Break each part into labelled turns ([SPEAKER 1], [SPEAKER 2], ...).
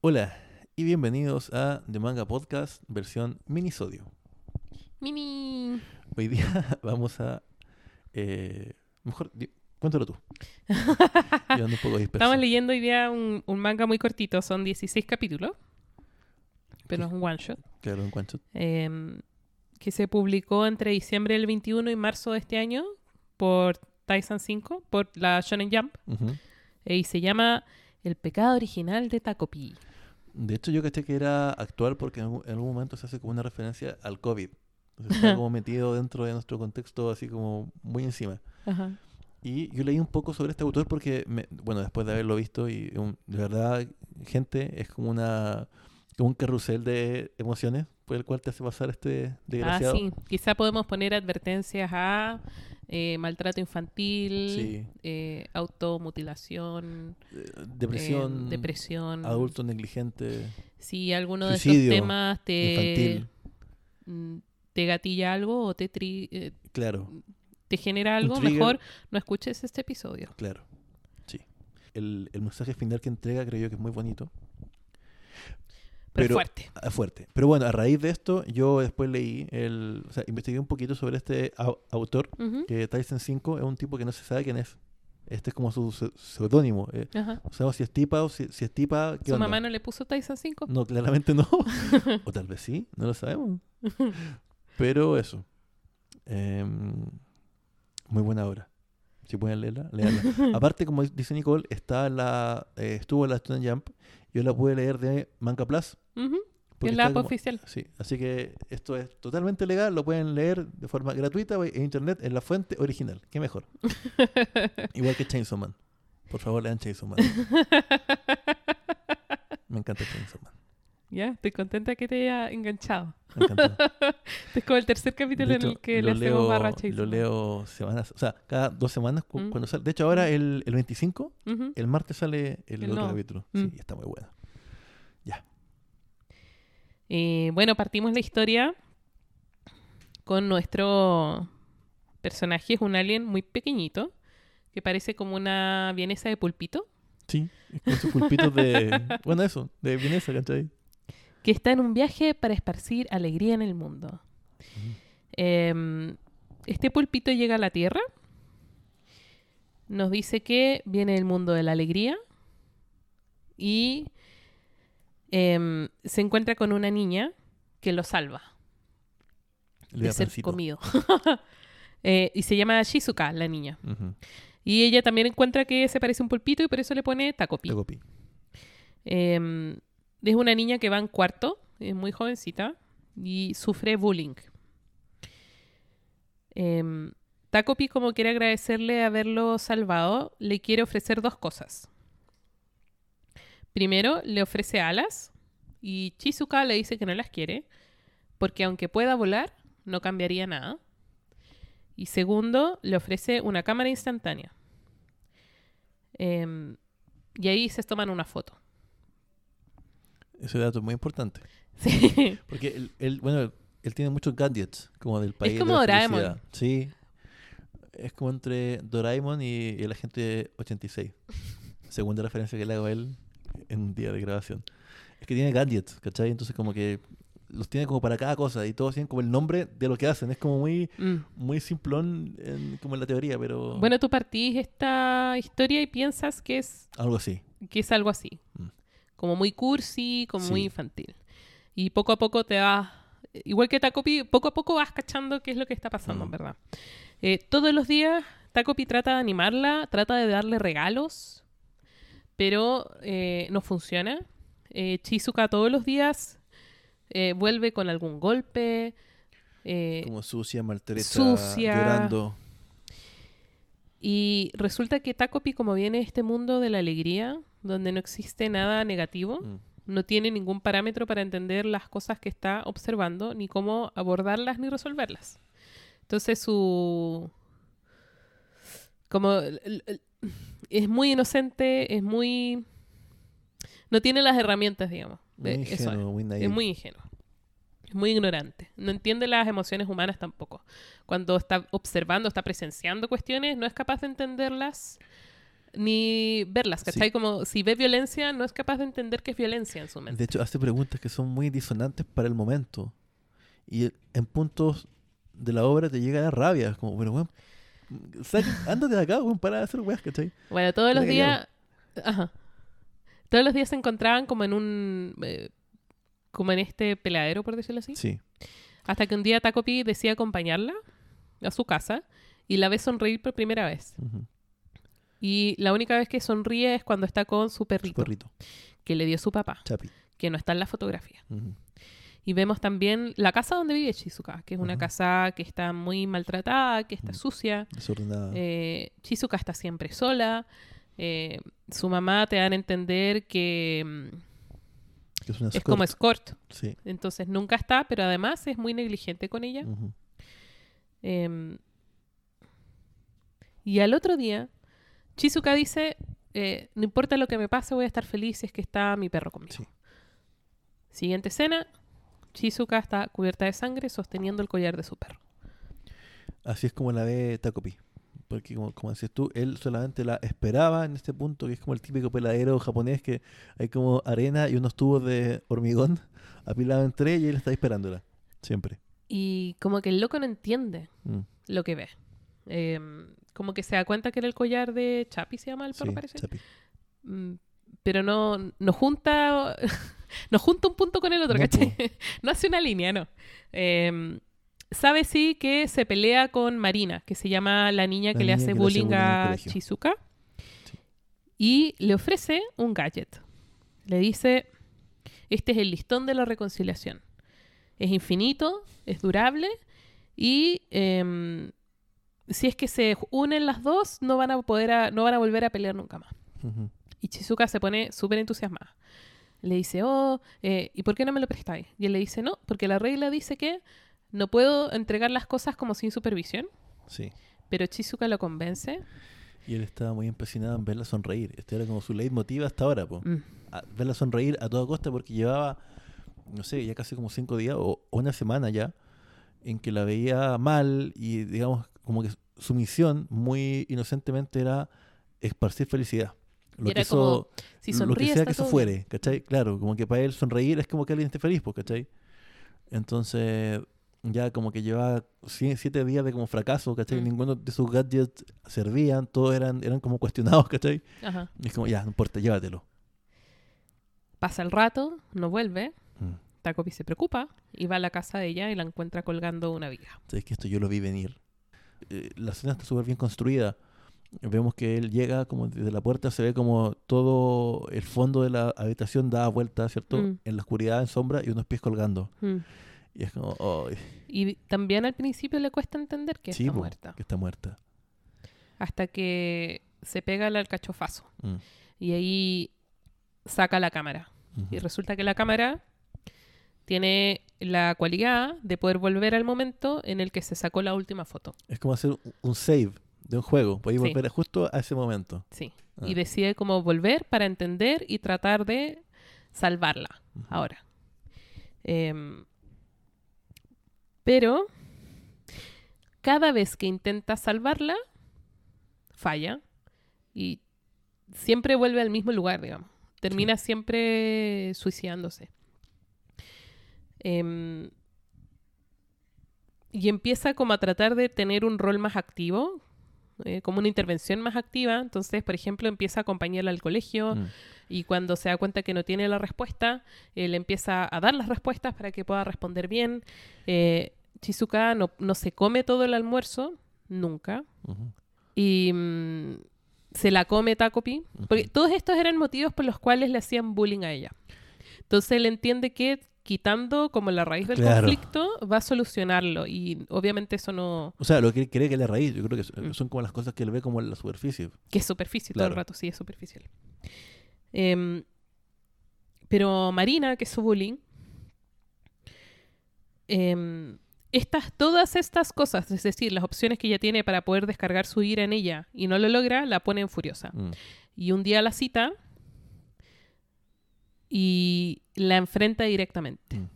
[SPEAKER 1] Hola y bienvenidos a The Manga Podcast versión minisodio.
[SPEAKER 2] Mini.
[SPEAKER 1] Hoy día vamos a... eh, mejor, cuéntalo tú. Yo ando un poco disperso.
[SPEAKER 2] Estamos leyendo hoy día un, un manga muy cortito, son 16 capítulos, pero es un one shot,
[SPEAKER 1] Claro, en cuanto...
[SPEAKER 2] em, que se publicó entre diciembre del 21 y marzo de este año por Tyson 5, por la Shonen Jump, eh, y se llama El pecado original de Takopi.
[SPEAKER 1] De hecho, yo caché que era actual porque en algún, en algún momento se hace como una referencia al COVID. Entonces está como metido dentro de nuestro contexto así como muy encima.
[SPEAKER 2] Ajá.
[SPEAKER 1] Y yo leí un poco sobre este autor porque, me- bueno, después de haberlo visto y un- de verdad, gente, es como una como un carrusel de emociones por el cual te hace pasar este
[SPEAKER 2] Ah,
[SPEAKER 1] desgraciado.
[SPEAKER 2] sí. Quizá podemos poner advertencias a eh, maltrato infantil,
[SPEAKER 1] Sí.
[SPEAKER 2] eh, automutilación,
[SPEAKER 1] Eh,
[SPEAKER 2] eh,
[SPEAKER 1] Depresión,
[SPEAKER 2] depresión.
[SPEAKER 1] adulto negligente,
[SPEAKER 2] Si alguno de estos temas te,
[SPEAKER 1] infantil.
[SPEAKER 2] mm, te gatilla algo o te, tri- eh,
[SPEAKER 1] Claro,
[SPEAKER 2] te genera algo, mejor no escuches este episodio.
[SPEAKER 1] claro. Sí. El, el mensaje final que entrega creo yo que es muy bonito.
[SPEAKER 2] Pero,
[SPEAKER 1] Pero-
[SPEAKER 2] fuerte.
[SPEAKER 1] Ah, fuerte. Pero bueno, a raíz de esto, yo después leí, el, o sea, investigué un poquito sobre este au- autor,
[SPEAKER 2] Ujú,
[SPEAKER 1] que Tyson 5 es un tipo que no se sabe quién es. Este es como su se- seudónimo. eh, no sabemos si es tipa o si, si es tipa. ¿qué
[SPEAKER 2] ¿Su
[SPEAKER 1] onda?
[SPEAKER 2] mamá no le puso Tyson 5?
[SPEAKER 1] No, claramente no. o tal vez sí, no lo sabemos. Pero eso. Em, muy buena obra. Si pueden leerla, leerla. Aparte, como dice Nicole, está la, eh, estuvo la Student Jump. Yo la pude leer de Manga Plus.
[SPEAKER 2] En la app
[SPEAKER 1] como-
[SPEAKER 2] oficial.
[SPEAKER 1] Sí, así que esto es totalmente legal, lo pueden leer de forma gratuita en internet en la fuente original. Qué mejor. Igual que Chainsaw Man. Por favor, lean Chainsaw Man. Me encanta Chainsaw Man.
[SPEAKER 2] Ya, estoy contenta que te haya enganchado.
[SPEAKER 1] Me encanta.
[SPEAKER 2] Este es como el tercer capítulo en el que
[SPEAKER 1] lo
[SPEAKER 2] le hacemos
[SPEAKER 1] leo,
[SPEAKER 2] barra a Chainsaw
[SPEAKER 1] lo leo semanas, o sea, cada dos semanas cu-
[SPEAKER 2] Mm.
[SPEAKER 1] cuando sale. De hecho, ahora el, el 25,
[SPEAKER 2] Ujú.
[SPEAKER 1] el martes sale el,
[SPEAKER 2] El
[SPEAKER 1] otro capítulo.
[SPEAKER 2] Mm.
[SPEAKER 1] Sí, está muy bueno.
[SPEAKER 2] Eh, bueno, partimos la historia con nuestro personaje, es un alien muy pequeñito, que parece como una vienesa de pulpito,
[SPEAKER 1] Sí, con sus pulpitos de. bueno, eso, de Vienesa, ¿cachai?
[SPEAKER 2] Que está en un viaje para esparcir alegría en el mundo. Em, este pulpito llega a la Tierra, nos dice que viene del mundo de la alegría y em, se encuentra con una niña que lo salva.
[SPEAKER 1] Le
[SPEAKER 2] de ser
[SPEAKER 1] pancito.
[SPEAKER 2] comido. Eh, y se llama Shizuka, la niña. Y ella también encuentra que se parece a un pulpito y por eso le pone Takopi.
[SPEAKER 1] te copié.
[SPEAKER 2] Eh, es una niña que va en cuarto, es muy jovencita y sufre bullying. Eh, Takopi, como quiere agradecerle haberlo salvado, le quiere ofrecer dos cosas. Primero, le ofrece alas y Chizuka le dice que no las quiere porque aunque pueda volar, no cambiaría nada. Y segundo, le ofrece una cámara instantánea. Em, y ahí se toman una foto.
[SPEAKER 1] Ese dato es muy importante.
[SPEAKER 2] Sí.
[SPEAKER 1] Porque él, él- bueno, él tiene muchos gadgets, como del país. de
[SPEAKER 2] como
[SPEAKER 1] la
[SPEAKER 2] Doraemon.
[SPEAKER 1] felicidad. Sí. Es como entre Doraemon y, y el agente 86. Segunda referencia que le hago a él en un día de grabación. Es que tiene gadgets, ¿cachai? Entonces como que los tiene como para cada cosa y todos tienen como el nombre de lo que hacen. Es como muy,
[SPEAKER 2] Mm.
[SPEAKER 1] muy simplón en- como en la teoría, pero
[SPEAKER 2] Bueno, tú partís esta historia y piensas que es,
[SPEAKER 1] algo así.
[SPEAKER 2] que es algo así.
[SPEAKER 1] Mm.
[SPEAKER 2] Como muy cursi, como muy infantil. Y poco a poco te vas... Igual que Takopi, poco a poco vas cachando qué es lo que está pasando, en
[SPEAKER 1] Mm.
[SPEAKER 2] verdad. Eh, todos los días Takopi trata de animarla, trata de darle regalos, pero eh, no funciona. Eh, Chizuka todos los días eh, vuelve con algún golpe.
[SPEAKER 1] Como sucia, maltreta,
[SPEAKER 2] sucia.
[SPEAKER 1] llorando.
[SPEAKER 2] Y resulta que Takopi, como viene de este mundo de la alegría, donde no existe nada negativo,
[SPEAKER 1] Mm.
[SPEAKER 2] no tiene ningún parámetro para entender las cosas que está observando, ni cómo abordarlas ni resolverlas. Entonces su... como... es muy inocente, es muy... no tiene las herramientas, digamos.
[SPEAKER 1] Muy
[SPEAKER 2] de- eso es.
[SPEAKER 1] ingenuo, muy naive.
[SPEAKER 2] Es muy ingenuo. Es muy ignorante. No entiende las emociones humanas tampoco. Cuando está observando, está presenciando cuestiones, no es capaz de entenderlas ni verlas,
[SPEAKER 1] Sí.
[SPEAKER 2] ¿cachai? Como si ve violencia, no es capaz de entender que es violencia en su mente.
[SPEAKER 1] De hecho, hace preguntas que son muy disonantes para el momento. Y en puntos de la obra te llega la rabia. Es como, bueno, weón, ándate de acá, weón, para de hacer weas, ¿cachai?
[SPEAKER 2] Bueno, todos los días. Ajá. Todos los días se encontraban como en un. eh, como en este peladero, por decirlo así.
[SPEAKER 1] Sí.
[SPEAKER 2] Hasta que un día Tacopi decide acompañarla a su casa y la ve sonreír por primera vez.
[SPEAKER 1] ujú.
[SPEAKER 2] Y la única vez que sonríe es cuando está con su
[SPEAKER 1] Su
[SPEAKER 2] perrito,
[SPEAKER 1] perrito,
[SPEAKER 2] que le dio su papá,
[SPEAKER 1] Chapi.
[SPEAKER 2] que no está en la fotografía. Y vemos también la casa donde vive Chizuka, que es una casa que está muy maltratada, que está
[SPEAKER 1] Mm.
[SPEAKER 2] sucia.
[SPEAKER 1] Desordenada.
[SPEAKER 2] Eh, Chizuka está siempre sola. Eh, su mamá te dan a entender que mm,
[SPEAKER 1] que es una
[SPEAKER 2] es como
[SPEAKER 1] escort. Sí.
[SPEAKER 2] Entonces nunca está, pero además es muy negligente con ella. Em, y al otro día, Chizuka dice, eh, no importa lo que me pase, voy a estar feliz si es que está mi perro conmigo.
[SPEAKER 1] Sí.
[SPEAKER 2] Siguiente escena, Chizuka está cubierta de sangre sosteniendo el collar de su perro.
[SPEAKER 1] Así es como la ve Takopi. Porque como, como decías tú, él solamente la esperaba en este punto, que es como el típico peladero japonés que hay como arena y unos tubos de hormigón apilados entre ellos y él está esperándola. Siempre.
[SPEAKER 2] Y como que el loco no entiende
[SPEAKER 1] Mm,
[SPEAKER 2] lo que ve. Em, como que se da cuenta que era el collar de Chapi, se llama el perro,
[SPEAKER 1] sí,
[SPEAKER 2] parece.
[SPEAKER 1] Chapi.
[SPEAKER 2] Mm, pero no, no junta no junta un punto con el otro,
[SPEAKER 1] No,
[SPEAKER 2] ¿cachai? no hace una línea, no. Em, sabe sí que se pelea con Marina, que se llama la niña
[SPEAKER 1] La
[SPEAKER 2] que le hace
[SPEAKER 1] que
[SPEAKER 2] bullying a. Chizuka.
[SPEAKER 1] Sí.
[SPEAKER 2] Y le ofrece un gadget. Le dice, este es el listón de la reconciliación. Es infinito, es durable y em, si es que se unen las dos, no van a poder a- no van a volver a pelear nunca más.
[SPEAKER 1] Ujú.
[SPEAKER 2] Y Chizuka se pone súper entusiasmada. Le dice, oh, eh, ¿y por qué no me lo prestáis? Y él le dice, no, porque la regla dice que no puedo entregar las cosas como sin supervisión.
[SPEAKER 1] Sí.
[SPEAKER 2] Pero Chizuka lo convence.
[SPEAKER 1] Y él estaba muy empecinado en verla sonreír. Este era como su leitmotiv hasta ahora, po.
[SPEAKER 2] Mm,
[SPEAKER 1] A- verla sonreír a toda costa porque llevaba, no sé, ya casi como cinco días o una semana ya en que la veía mal y digamos como que su misión muy inocentemente era esparcir felicidad. Lo que eso,
[SPEAKER 2] Si
[SPEAKER 1] lo
[SPEAKER 2] sonríe,
[SPEAKER 1] que sea que eso fuere. ¿cachai? Claro, como que para él sonreír es como que alguien esté feliz, pues, ¿cachai? Entonces, ya como que llevaba sie- siete días de como fracaso, ¿cachai?
[SPEAKER 2] Mm.
[SPEAKER 1] Ninguno de sus gadgets servían, todos eran, eran como cuestionados, ¿cachai?
[SPEAKER 2] Ajá.
[SPEAKER 1] Y es como, ya, no importa, llévatelo.
[SPEAKER 2] Pasa el rato, no vuelve.
[SPEAKER 1] Mm.
[SPEAKER 2] Takopi se preocupa y va a la casa de ella y la encuentra colgando una viga.
[SPEAKER 1] Sabes que esto yo lo vi venir. Eh, la escena está súper bien construida. Vemos que él llega como desde la puerta, se ve como todo el fondo de la habitación da vuelta, ¿cierto?
[SPEAKER 2] Mm.
[SPEAKER 1] En la oscuridad, en sombra, y unos pies colgando.
[SPEAKER 2] Mm.
[SPEAKER 1] Y es como, "Ay,
[SPEAKER 2] Y también al principio le cuesta entender que
[SPEAKER 1] sí,
[SPEAKER 2] está
[SPEAKER 1] po,
[SPEAKER 2] muerta.
[SPEAKER 1] que está muerta.
[SPEAKER 2] Hasta que se pega el alcachofazo.
[SPEAKER 1] Mm,
[SPEAKER 2] Y ahí saca la cámara. Y resulta que la cámara tiene la cualidad de poder volver al momento en el que se sacó la última foto.
[SPEAKER 1] Es como hacer un- save de un juego. Podéis
[SPEAKER 2] Sí.
[SPEAKER 1] volver justo a ese momento.
[SPEAKER 2] Sí.
[SPEAKER 1] Ah.
[SPEAKER 2] Y decide cómo volver para entender y tratar de salvarla ahora. Em, pero cada vez que intenta salvarla, falla y siempre vuelve al mismo lugar, digamos. Termina siempre suicidándose. Em, y empieza como a tratar de tener un rol más activo, eh, como una intervención más activa. Entonces, por ejemplo, empieza a acompañarla al colegio,
[SPEAKER 1] Mm,
[SPEAKER 2] y cuando se da cuenta que no tiene la respuesta, él empieza a dar las respuestas para que pueda responder bien. Eh, Chizuka no, no se come todo el almuerzo, nunca.
[SPEAKER 1] ujú.
[SPEAKER 2] Y mm, se la come Takopi. Porque
[SPEAKER 1] Ujú.
[SPEAKER 2] todos estos eran motivos por los cuales le hacían bullying a ella. Entonces él entiende que quitando como la raíz del
[SPEAKER 1] Claro.
[SPEAKER 2] conflicto va a solucionarlo. Y obviamente eso no...
[SPEAKER 1] O sea, lo que él cree que es la raíz, yo creo que son-
[SPEAKER 2] Mm.
[SPEAKER 1] son como las cosas que él ve como la superficie.
[SPEAKER 2] que es superficial todo el rato, sí, es superficial. Em, pero Marina, que es su bullying, em, estas, todas estas cosas, es decir, las opciones que ella tiene para poder descargar su ira en ella y no lo logra, la ponen furiosa.
[SPEAKER 1] Mm,
[SPEAKER 2] Y un día la cita y la enfrenta directamente.
[SPEAKER 1] Mm.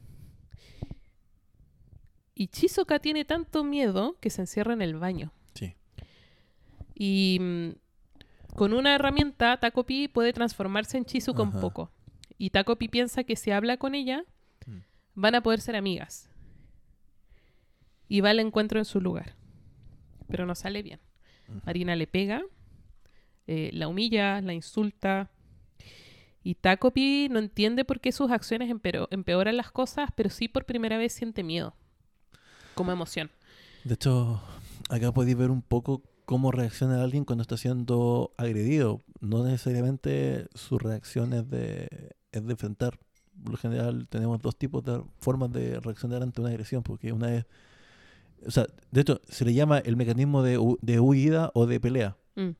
[SPEAKER 2] Y Chizuka tiene tanto miedo que se encierra en el baño.
[SPEAKER 1] Sí.
[SPEAKER 2] Y mm, con una herramienta, Takopi puede transformarse en Chizuka un poco. Y Takopi piensa que si habla con ella,
[SPEAKER 1] Mm.
[SPEAKER 2] van a poder ser amigas. Y va al encuentro en su lugar. Pero no sale bien. Marina le pega, eh, la humilla, la insulta. Y Takopi no entiende por qué sus acciones empeoran las cosas, pero sí por primera vez siente miedo. Como emoción.
[SPEAKER 1] De hecho, acá podéis ver un poco cómo reacciona alguien cuando está siendo agredido. No necesariamente su reacción es de, es de enfrentar. Por lo general tenemos dos tipos de formas de reaccionar ante una agresión, porque una es... O sea, de hecho, se le llama el mecanismo de, hu- de huida o de pelea.
[SPEAKER 2] Mm,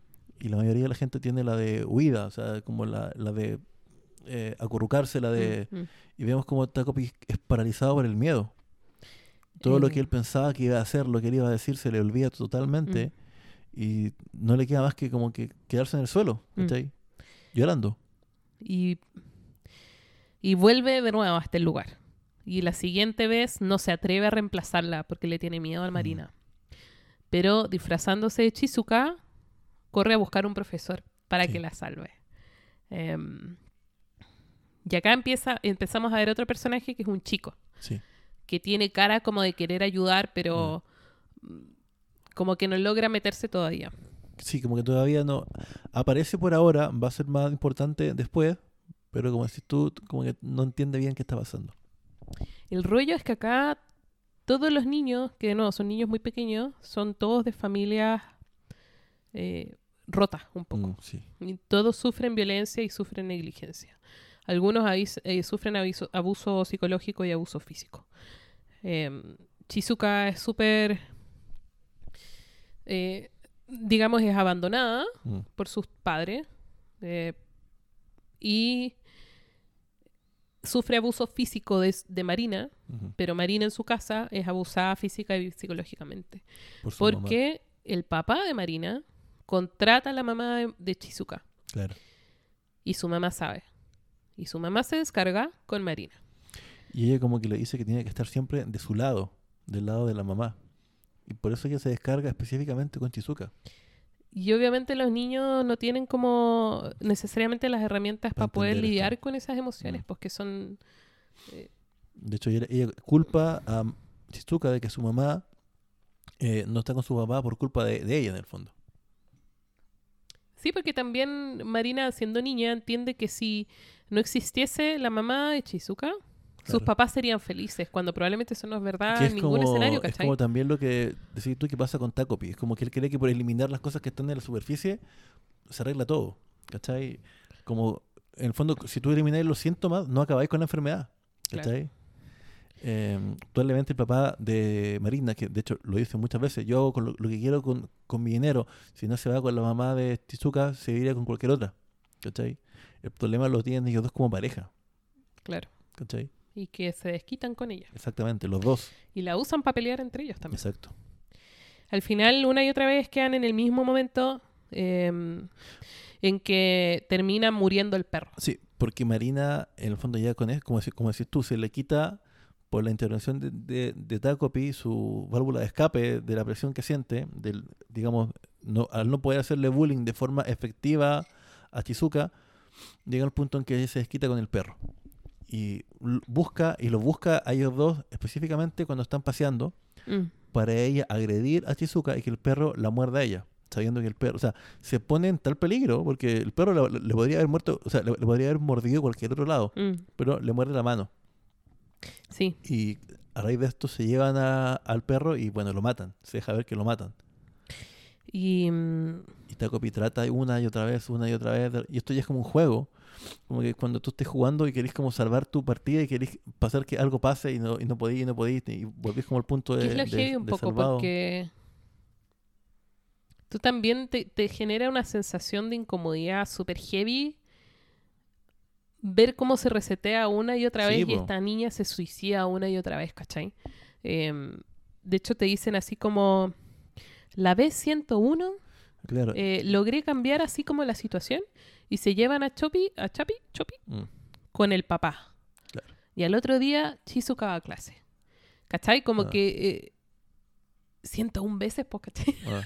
[SPEAKER 1] Y la mayoría de la gente tiene la de huida, o sea, como la, la de eh, de...
[SPEAKER 2] mm, mm.
[SPEAKER 1] Y vemos como Takopi es paralizado por el miedo. Todo lo que
[SPEAKER 2] Eh.
[SPEAKER 1] él pensaba que iba a hacer, lo que él iba a decir, se le olvida totalmente. Y no le queda más que como que quedarse en el suelo,
[SPEAKER 2] Mm.
[SPEAKER 1] ¿cachai? Llorando.
[SPEAKER 2] Y, y vuelve de nuevo a este lugar. Y la siguiente vez no se atreve a reemplazarla porque le tiene miedo a Marina. Pero disfrazándose de Chizuka, corre a buscar un profesor para
[SPEAKER 1] Sí.
[SPEAKER 2] que la salve. Em, y acá empieza, empezamos a ver otro personaje que es un chico,
[SPEAKER 1] Sí.
[SPEAKER 2] que tiene cara como de querer ayudar, pero mm, como que no logra meterse todavía.
[SPEAKER 1] Sí, como que todavía no... Aparece por ahora, va a ser más importante después, pero como decís tú, como que no entiende bien qué está pasando.
[SPEAKER 2] El rollo es que acá todos los niños, que no, son niños muy pequeños, son todos de familias eh, rotas un poco.
[SPEAKER 1] Mm, sí.
[SPEAKER 2] Y todos sufren violencia y sufren negligencia. Algunos eh, sufren abuso psicológico y abuso físico. Eh, Chizuka es súper, eh, digamos, es abandonada
[SPEAKER 1] Mm,
[SPEAKER 2] por sus padres eh, y sufre abuso físico de, de Marina, pero Marina en su casa es abusada física y psicológicamente.
[SPEAKER 1] por mamá.
[SPEAKER 2] Porque el papá de Marina contrata a la mamá de, de Chizuka
[SPEAKER 1] Claro.
[SPEAKER 2] y su mamá sabe. Y su mamá se descarga con Marina.
[SPEAKER 1] Y ella como que le dice que tiene que estar siempre de su lado, del lado de la mamá. Y por eso ella se descarga específicamente con Chizuka.
[SPEAKER 2] Y obviamente los niños no tienen como necesariamente las herramientas
[SPEAKER 1] Pa
[SPEAKER 2] para poder lidiar
[SPEAKER 1] esto.
[SPEAKER 2] con esas emociones,
[SPEAKER 1] Mm.
[SPEAKER 2] porque son...
[SPEAKER 1] De hecho, ella, ella culpa a Chizuka de que su mamá eh, no está con su papá por culpa de, de ella, en el fondo.
[SPEAKER 2] Sí, porque también Marina, siendo niña, entiende que si no existiese la mamá de Chizuka, sus papás serían felices, cuando probablemente eso no es verdad
[SPEAKER 1] que
[SPEAKER 2] en
[SPEAKER 1] es
[SPEAKER 2] ningún
[SPEAKER 1] como,
[SPEAKER 2] escenario,
[SPEAKER 1] es
[SPEAKER 2] ¿cachai?
[SPEAKER 1] como también lo que decís tú que pasa con Takopi. Es como que él cree que por eliminar las cosas que están en la superficie se arregla todo. ¿Cachai? Como, en el fondo, si tú elimináis los síntomas, no acabáis con la enfermedad.
[SPEAKER 2] Claro.
[SPEAKER 1] Eh, probablemente el papá de Marina, que de hecho lo dice muchas veces, yo hago con lo, lo que quiero con, con mi dinero, si no se va con la mamá de Chizuka, se iría con cualquier otra. ¿Cachai? El problema lo tienen ellos dos como pareja.
[SPEAKER 2] Claro.
[SPEAKER 1] ¿Cachai?
[SPEAKER 2] Y que se desquitan con ella.
[SPEAKER 1] Exactamente, los dos.
[SPEAKER 2] Y la usan para pelear entre ellos también.
[SPEAKER 1] Exacto.
[SPEAKER 2] Al final, una y otra vez quedan en el mismo momento em, en que termina muriendo el perro.
[SPEAKER 1] Sí, porque Marina, en el fondo, ya con eso, como, como decís tú, se le quita por la intervención de, de, de Takopi su válvula de escape de la presión que siente, del, digamos, no, al no poder hacerle bullying de forma efectiva a Chizuka, llega al punto en que ella se desquita con el perro. Y busca, y lo busca a ellos dos específicamente cuando están paseando,
[SPEAKER 2] Mm.
[SPEAKER 1] para ella agredir a Chizuka y que el perro la muerda a ella, sabiendo que el perro, o sea, se pone en tal peligro porque el perro le, le podría haber muerto, o sea, le, le podría haber mordido cualquier otro lado,
[SPEAKER 2] Mm.
[SPEAKER 1] pero le muerde la mano
[SPEAKER 2] Sí.
[SPEAKER 1] y a raíz de esto se llevan a- al perro y bueno, lo matan, se deja ver que lo matan.
[SPEAKER 2] Y mm,
[SPEAKER 1] Y Takopi trata una y otra vez, una y otra vez, y esto ya es como un juego, como que cuando tú estés jugando y querés como salvar tu partida y querés pasar que algo pase y no, y no podís, y no podís, y volvés como al punto de,
[SPEAKER 2] es lo
[SPEAKER 1] de-
[SPEAKER 2] heavy un
[SPEAKER 1] de
[SPEAKER 2] poco
[SPEAKER 1] salvado.
[SPEAKER 2] porque tú también te, te genera una sensación de incomodidad súper heavy ver cómo se resetea una y otra
[SPEAKER 1] Sí,
[SPEAKER 2] vez y esta niña se suicida una y otra vez, ¿cachai? Em, de hecho te dicen así como la B101
[SPEAKER 1] Claro.
[SPEAKER 2] eh, logré cambiar así como la situación y se llevan a Chopi, a Chapi, Chopi
[SPEAKER 1] Mm.
[SPEAKER 2] con el papá.
[SPEAKER 1] Claro.
[SPEAKER 2] Y al otro día Chizuka va a clase. ¿Cachai? Como
[SPEAKER 1] Ah.
[SPEAKER 2] que eh, 101 veces, pues, ¿cachai?
[SPEAKER 1] Ah.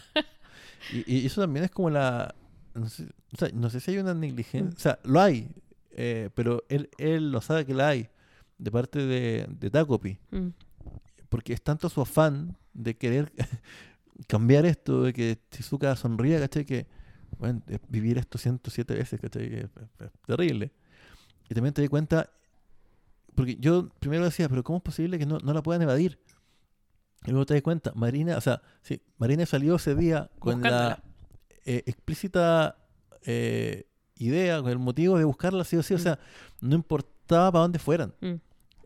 [SPEAKER 1] Y, y eso también es como la, no sé, o sea, no sé si hay una negligencia. O sea, lo hay, eh, pero él, él no sabe que la hay de parte de, de Takopi.
[SPEAKER 2] Mm.
[SPEAKER 1] Porque es tanto su afán de querer cambiar esto, de que Shizuka sonría, ¿cachai? Que, bueno, vivir esto 107 veces, ¿cachai? Es, es- es terrible. Y también te di cuenta, porque yo primero decía, pero ¿cómo es posible que no, no la puedan evadir? Y luego te das cuenta, Marina, o sea, sí, Marina salió ese día con la eh, explícita eh, idea, con el motivo de buscarla sí o sí, o
[SPEAKER 2] Mm.
[SPEAKER 1] sea, no importaba para dónde fueran.
[SPEAKER 2] Mm.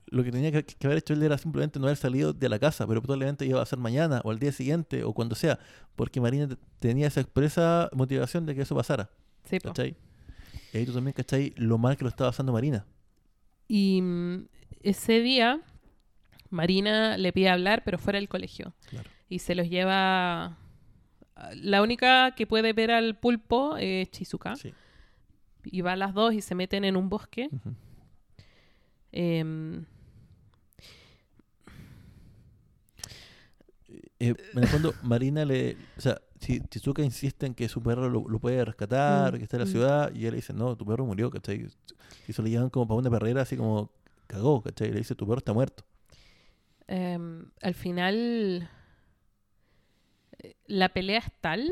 [SPEAKER 1] Lo que tenía que, que haber hecho él era simplemente no haber salido de la casa, pero probablemente iba a ser mañana o al día siguiente o cuando sea, porque Marina te- tenía esa expresa motivación de que eso pasara,
[SPEAKER 2] Sí.
[SPEAKER 1] ¿cachai? Y ahí tú también, ¿cachai? Lo mal que lo estaba pasando Marina.
[SPEAKER 2] Y mm, ese día, Marina le pide hablar, pero fuera del colegio.
[SPEAKER 1] Claro.
[SPEAKER 2] Y se los lleva. La única que puede ver al pulpo es Chizuka.
[SPEAKER 1] Sí.
[SPEAKER 2] Y va a las dos y se meten en un bosque.
[SPEAKER 1] Ujú.
[SPEAKER 2] Em,
[SPEAKER 1] Eh, en el fondo, Marina le. O sea, si Chizuka insiste en que su perro lo, lo puede rescatar,
[SPEAKER 2] Mm,
[SPEAKER 1] que está en la
[SPEAKER 2] mm.
[SPEAKER 1] ciudad, y él le dice, no, tu perro murió, ¿cachai? Y se lo llevan como para una perrera, así como cagó, ¿cachai? Y le dice, tu perro está muerto.
[SPEAKER 2] em, al final, eh, la pelea es tal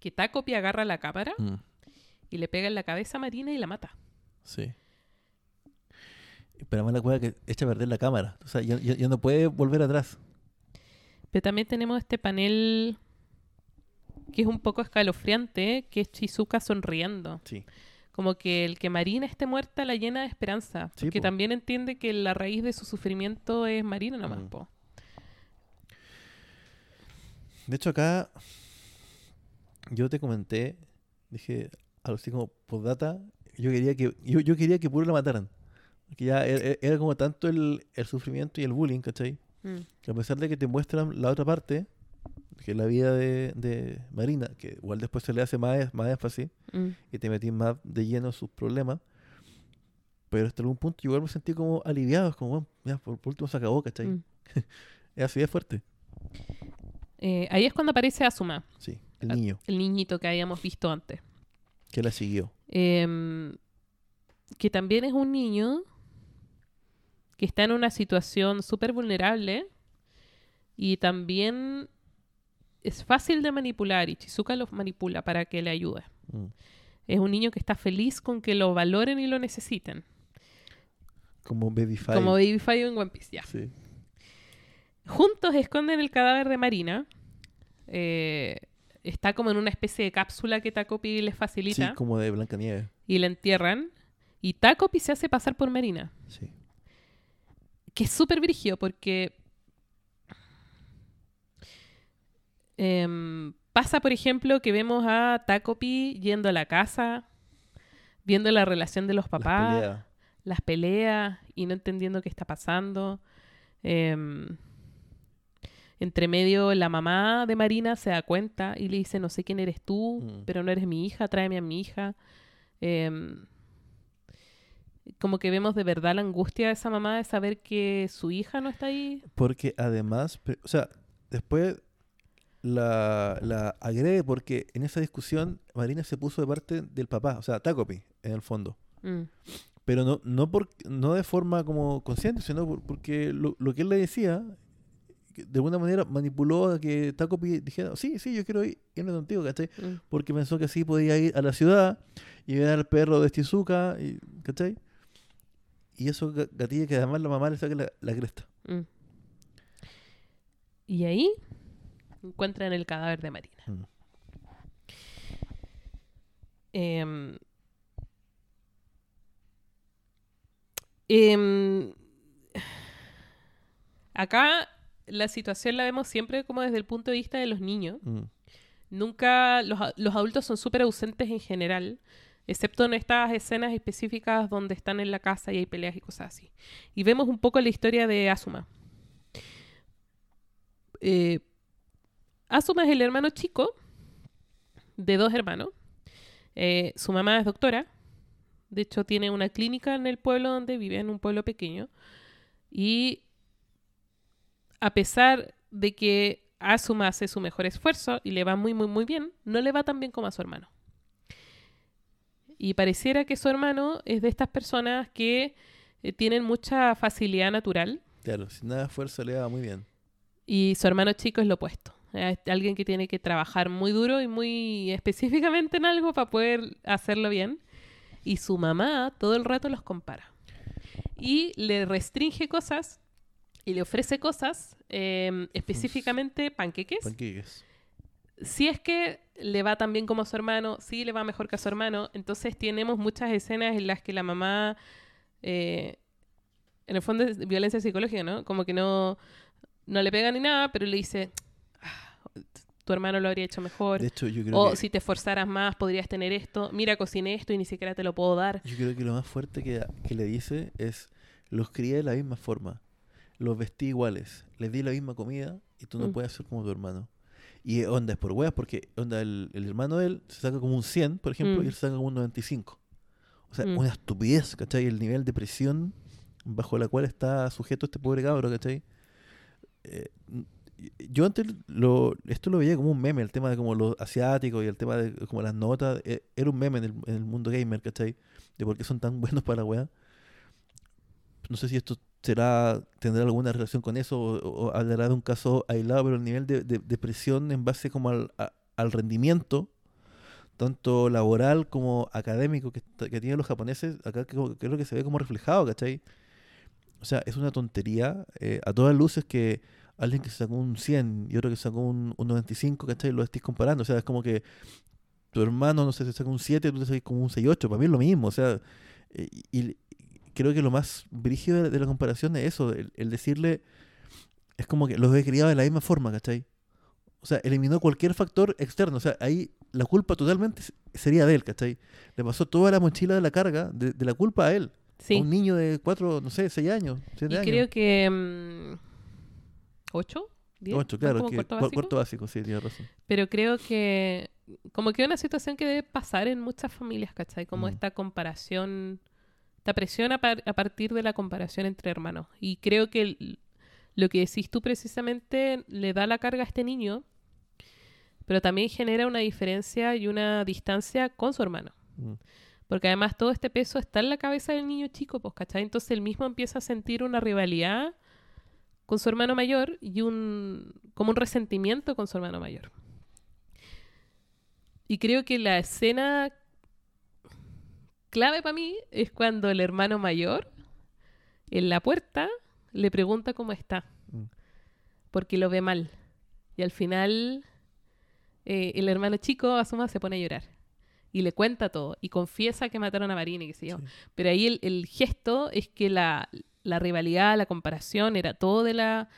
[SPEAKER 2] que Takopi agarra la cámara
[SPEAKER 1] Mm,
[SPEAKER 2] y le pega en la cabeza a Marina y la mata.
[SPEAKER 1] sí. Pero además la cueva que echa a perder la cámara. O sea, ya, ya- ya no puede volver atrás.
[SPEAKER 2] Pero también tenemos este panel que es un poco escalofriante, que es Chizuka sonriendo.
[SPEAKER 1] Sí.
[SPEAKER 2] Como que el que Marina esté muerta la llena de esperanza.
[SPEAKER 1] Sí,
[SPEAKER 2] porque
[SPEAKER 1] po.
[SPEAKER 2] también entiende que la raíz de su sufrimiento es Marina nomás,
[SPEAKER 1] Mm.
[SPEAKER 2] po.
[SPEAKER 1] De hecho, acá yo te comenté, dije, algo así como postdata, yo quería que, yo, yo quería que puro la mataran. Que ya era, era como tanto el, el sufrimiento y el bullying, ¿cachai?
[SPEAKER 2] Mm.
[SPEAKER 1] Que a pesar de que te muestran la otra parte, que es la vida de, de Marina, que igual después se le hace más, más énfasis
[SPEAKER 2] Mm.
[SPEAKER 1] y te metís más de lleno en sus problemas, pero hasta algún punto yo igual me sentí como aliviado, como, bueno, ya, por, por último se acabó, ¿cachai?
[SPEAKER 2] Mm.
[SPEAKER 1] Es así de fuerte.
[SPEAKER 2] Eh, ahí es cuando aparece Asuma,
[SPEAKER 1] Sí, el niño
[SPEAKER 2] el niñito que habíamos visto antes.
[SPEAKER 1] Que la siguió.
[SPEAKER 2] Em, que también es un niño que está en una situación súper vulnerable y también es fácil de manipular y Chizuka lo manipula para que le ayude.
[SPEAKER 1] Mm.
[SPEAKER 2] Es un niño que está feliz con que lo valoren y lo necesiten.
[SPEAKER 1] Como Baby Five.
[SPEAKER 2] Como Baby Five en One Piece, ya.
[SPEAKER 1] Sí.
[SPEAKER 2] Juntos esconden el cadáver de Marina. Eh, está como en una especie de cápsula que Takopi les
[SPEAKER 1] Sí,
[SPEAKER 2] facilita
[SPEAKER 1] como de Blancanieves.
[SPEAKER 2] y la entierran. Y Takopi se hace pasar por Marina.
[SPEAKER 1] Sí.
[SPEAKER 2] que es súper brígido porque em, pasa, por ejemplo, que vemos a Takopi yendo a la casa, viendo la relación de los
[SPEAKER 1] Las
[SPEAKER 2] papás,
[SPEAKER 1] peleas.
[SPEAKER 2] las peleas y no entendiendo qué está pasando. Em, entre medio, la mamá de Marina se da cuenta y le dice, no sé quién eres tú,
[SPEAKER 1] Mm.
[SPEAKER 2] pero no eres mi hija, tráeme a mi hija. Em, como que vemos de verdad la angustia de esa mamá de saber que su hija no está ahí.
[SPEAKER 1] Porque además, o sea, después la, la agrede porque en esa discusión Marina se puso de parte del papá, o sea, Takopi, en el fondo.
[SPEAKER 2] Mm,
[SPEAKER 1] Pero no, no, por, no de forma como consciente, sino por- porque lo, lo que él le decía, de alguna manera manipuló a que Takopi dijera, sí, sí, yo quiero ir, irme contigo, ¿cachai?
[SPEAKER 2] mm.
[SPEAKER 1] Porque pensó que así podía ir a la ciudad y ver al perro de Shizuka, y, ¿cachai? Y eso ga- gatilla que además la mamá le saque la, la cresta.
[SPEAKER 2] Mm. Y ahí encuentran el cadáver de Marina.
[SPEAKER 1] Mm.
[SPEAKER 2] Em, em, acá la situación la vemos siempre como desde el punto de vista de los niños.
[SPEAKER 1] Mm.
[SPEAKER 2] Nunca, los, los adultos son súper ausentes en general, excepto en estas escenas específicas donde están en la casa y hay peleas y cosas así. Y vemos un poco la historia de Asuma. Eh, Asuma es el hermano chico de dos hermanos. Eh, su mamá es doctora. De hecho, tiene una clínica en el pueblo donde vive, en un pueblo pequeño. Y a pesar de que Asuma hace su mejor esfuerzo y le va muy, muy, muy bien, no le va tan bien como a su hermano. Y pareciera que su hermano es de estas personas que eh, tienen mucha facilidad natural
[SPEAKER 1] Claro, sin nada de esfuerzo le va muy bien.
[SPEAKER 2] y su hermano chico es lo opuesto. Es alguien que tiene que trabajar muy duro y muy específicamente en algo para poder hacerlo bien. Y su mamá todo el rato los compara. Y le restringe cosas y le ofrece cosas, eh, específicamente panqueques.
[SPEAKER 1] Panqueques.
[SPEAKER 2] si es que le va tan bien como a su hermano, sí le va mejor que a su hermano, entonces tenemos muchas escenas en las que la mamá, eh, en el fondo es violencia psicológica, ¿no? Como que no, no le pega ni nada, pero le dice, "Ah, tu hermano lo habría hecho mejor.
[SPEAKER 1] De hecho, yo creo
[SPEAKER 2] O
[SPEAKER 1] que...
[SPEAKER 2] si te esforzaras más, podrías tener esto. Mira, cociné esto y ni siquiera te lo puedo dar.
[SPEAKER 1] Yo creo que lo más fuerte que, que le dice es, los crié de la misma forma, los vestí iguales, les di la misma comida y tú no
[SPEAKER 2] Mm.
[SPEAKER 1] puedes ser como tu hermano. Y onda es por weas, porque onda el, el hermano de él se saca como un 100, por ejemplo,
[SPEAKER 2] Mm.
[SPEAKER 1] y él se saca como un 95. O sea,
[SPEAKER 2] Mm.
[SPEAKER 1] una estupidez, ¿cachai? El nivel de presión bajo la cual está sujeto este pobre cabro, ¿cachai? Eh, yo antes lo, esto lo veía como un meme, el tema de como los asiáticos y el tema de como las notas, eh, era un meme en el, en el mundo gamer, ¿cachai? De por qué son tan buenos para la weá. No sé si esto será, tendrá alguna relación con eso o, o hablará de un caso aislado, pero el nivel de, de- de presión en base como al, a- al rendimiento, tanto laboral como académico que, que tienen los japoneses, acá que, es lo que se ve como reflejado, ¿cachai? O sea, es una tontería eh, a todas luces que alguien que sacó un 100 y otro que sacó un, un 95, ¿cachai? Lo estés comparando. O sea, es como que tu hermano, no sé, se saca un 7, tú te sacas como un 6, 8. Para mí es lo mismo. O sea, eh, y creo que lo más brígido de, de la comparación es eso, el, el decirle, es como que los he criado de la misma forma, ¿cachai? O sea, eliminó cualquier factor externo. O sea, ahí la culpa totalmente sería de él, ¿cachai? Le pasó toda la mochila de la carga de, de la culpa a él. A un niño de 4, no sé, 6 años, 7
[SPEAKER 2] Y
[SPEAKER 1] años.
[SPEAKER 2] creo que... mm, ¿Ocho? ¿Diez?
[SPEAKER 1] Ocho,
[SPEAKER 2] ¿Van
[SPEAKER 1] claro, que,
[SPEAKER 2] cuarto
[SPEAKER 1] cua-
[SPEAKER 2] básico?
[SPEAKER 1] cuarto básico, sí, tienes razón.
[SPEAKER 2] Pero creo que como que es una situación que debe pasar en muchas familias, ¿cachai? Como
[SPEAKER 1] Mm.
[SPEAKER 2] esta comparación, esta presión a, par- a partir de la comparación entre hermanos. Y creo que el- lo que decís tú precisamente le da la carga a este niño, pero también genera una diferencia y una distancia con su hermano.
[SPEAKER 1] Mm.
[SPEAKER 2] Porque además todo este peso está en la cabeza del niño chico, pues, ¿cachai? Entonces él mismo empieza a sentir una rivalidad con su hermano mayor y un como un resentimiento con su hermano mayor. Y creo que la escena clave para mí es cuando el hermano mayor en la puerta le pregunta cómo está,
[SPEAKER 1] Mm.
[SPEAKER 2] porque lo ve mal. Y al final eh, el hermano chico, Asuma, se pone a llorar. Y le cuenta todo. Y confiesa que mataron a Marini, qué sé yo.
[SPEAKER 1] Sí.
[SPEAKER 2] Pero ahí el, el gesto es que la, la rivalidad, la comparación, era todo de la,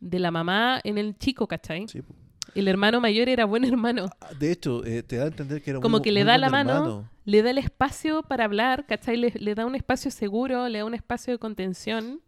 [SPEAKER 2] de la mamá en el chico, ¿cachai?
[SPEAKER 1] Sí.
[SPEAKER 2] El hermano mayor era buen hermano.
[SPEAKER 1] Ah, De hecho, eh, te da a entender que era
[SPEAKER 2] Como
[SPEAKER 1] muy,
[SPEAKER 2] que le
[SPEAKER 1] muy
[SPEAKER 2] da la mano,
[SPEAKER 1] hermano.
[SPEAKER 2] Le da el espacio para hablar, ¿cachai? Le, le da un espacio seguro, le da un espacio de contención.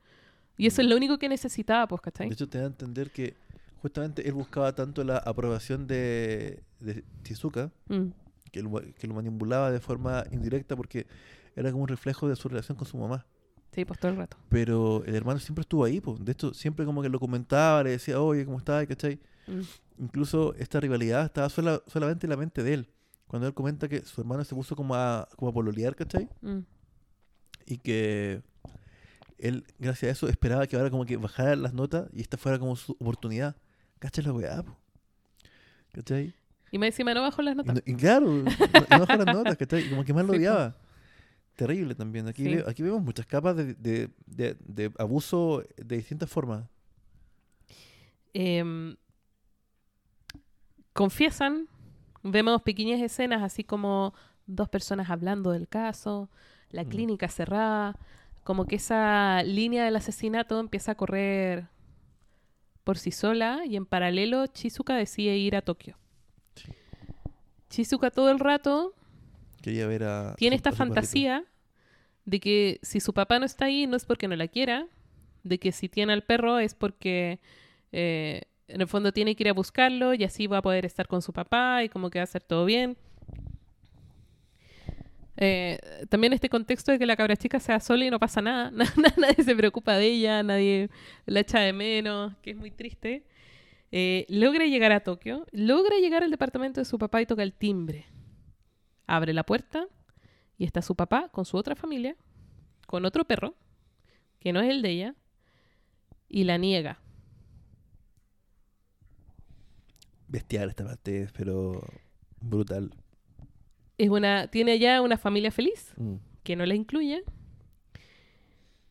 [SPEAKER 2] Y eso es lo único que necesitaba, pues, ¿cachai?
[SPEAKER 1] De hecho, te da a entender que justamente él buscaba tanto la aprobación de, de Shizuka,
[SPEAKER 2] Mm,
[SPEAKER 1] que lo, que lo manipulaba de forma indirecta porque era como un reflejo de su relación con su mamá.
[SPEAKER 2] Sí, pues todo el rato.
[SPEAKER 1] Pero el hermano siempre estuvo ahí, pues. De hecho, siempre como que lo comentaba, le decía, oye, ¿cómo estás? ¿Cachai?
[SPEAKER 2] Mm,
[SPEAKER 1] Incluso esta rivalidad estaba sola- solamente en la mente de él. Cuando él comenta que su hermano se puso como a, como a pololear, ¿cachai?
[SPEAKER 2] mm.
[SPEAKER 1] Y que él, gracias a eso, esperaba que ahora como que bajaran las notas y esta fuera como su oportunidad. ¿Cachai la weá? ¿Cachai?
[SPEAKER 2] Y más encima no bajó las notas.
[SPEAKER 1] no- y claro, no, bajó las notas, ¿cachai? Y como que más lo odiaba. Terrible también. Aquí,
[SPEAKER 2] Sí.
[SPEAKER 1] ve- aquí vemos muchas capas de, de, de- de abuso de distintas formas.
[SPEAKER 2] Em, confiesan, vemos pequeñas escenas así como dos personas hablando del caso, la
[SPEAKER 1] Mm.
[SPEAKER 2] clínica cerrada, como que esa línea del asesinato empieza a correr por sí sola y en paralelo Chizuka decide ir a Tokio.
[SPEAKER 1] Sí.
[SPEAKER 2] Chizuka todo el rato
[SPEAKER 1] Quería ver a.
[SPEAKER 2] tiene esta
[SPEAKER 1] perrito.
[SPEAKER 2] fantasía de que si su papá no está ahí no es porque no la quiera, de que si tiene al perro es porque eh, en el fondo tiene que ir a buscarlo y así va a poder estar con su papá y como que va a ser todo bien. Eh, también este contexto de que la cabra chica sea sola y no pasa nada, Na- na- nadie se preocupa de ella, nadie la echa de menos, que es muy triste. Eh, logra llegar a Tokio, logra llegar al departamento de su papá y toca el timbre. Abre la puerta y está su papá con su otra familia, con otro perro, que no es el de ella, y la niega.
[SPEAKER 1] Bestial esta parte, pero brutal.
[SPEAKER 2] Es una, tiene ya una familia feliz,
[SPEAKER 1] Mm.
[SPEAKER 2] que no la incluye.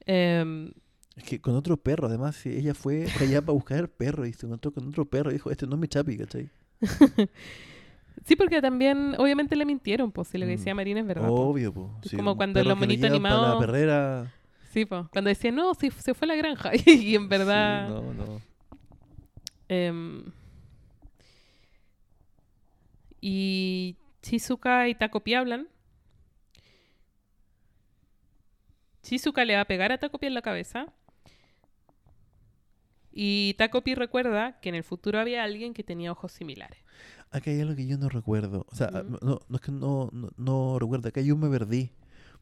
[SPEAKER 2] Em,
[SPEAKER 1] Es que con otro perro, además, ella fue allá para buscar el perro y se encontró con otro perro y dijo, este no es mi chapi, ¿cachai?
[SPEAKER 2] sí, porque también, obviamente le mintieron, pues, si lo que
[SPEAKER 1] Mm.
[SPEAKER 2] decía Marina es verdad.
[SPEAKER 1] Obvio, po.
[SPEAKER 2] Es
[SPEAKER 1] Sí,
[SPEAKER 2] como cuando los monitos animados-
[SPEAKER 1] la perrera.
[SPEAKER 2] Sí, pues, cuando decían, no, sí, se fue a la granja. y en verdad...
[SPEAKER 1] Sí, no, no.
[SPEAKER 2] Em, y Chizuka y Takopi hablan. Chizuka le va a pegar a Takopi en la cabeza. Y Takopi recuerda que en el futuro había alguien que tenía ojos similares.
[SPEAKER 1] Acá hay algo que yo no recuerdo. O sea, no, no es que no, no, no recuerdo. Acá yo me perdí.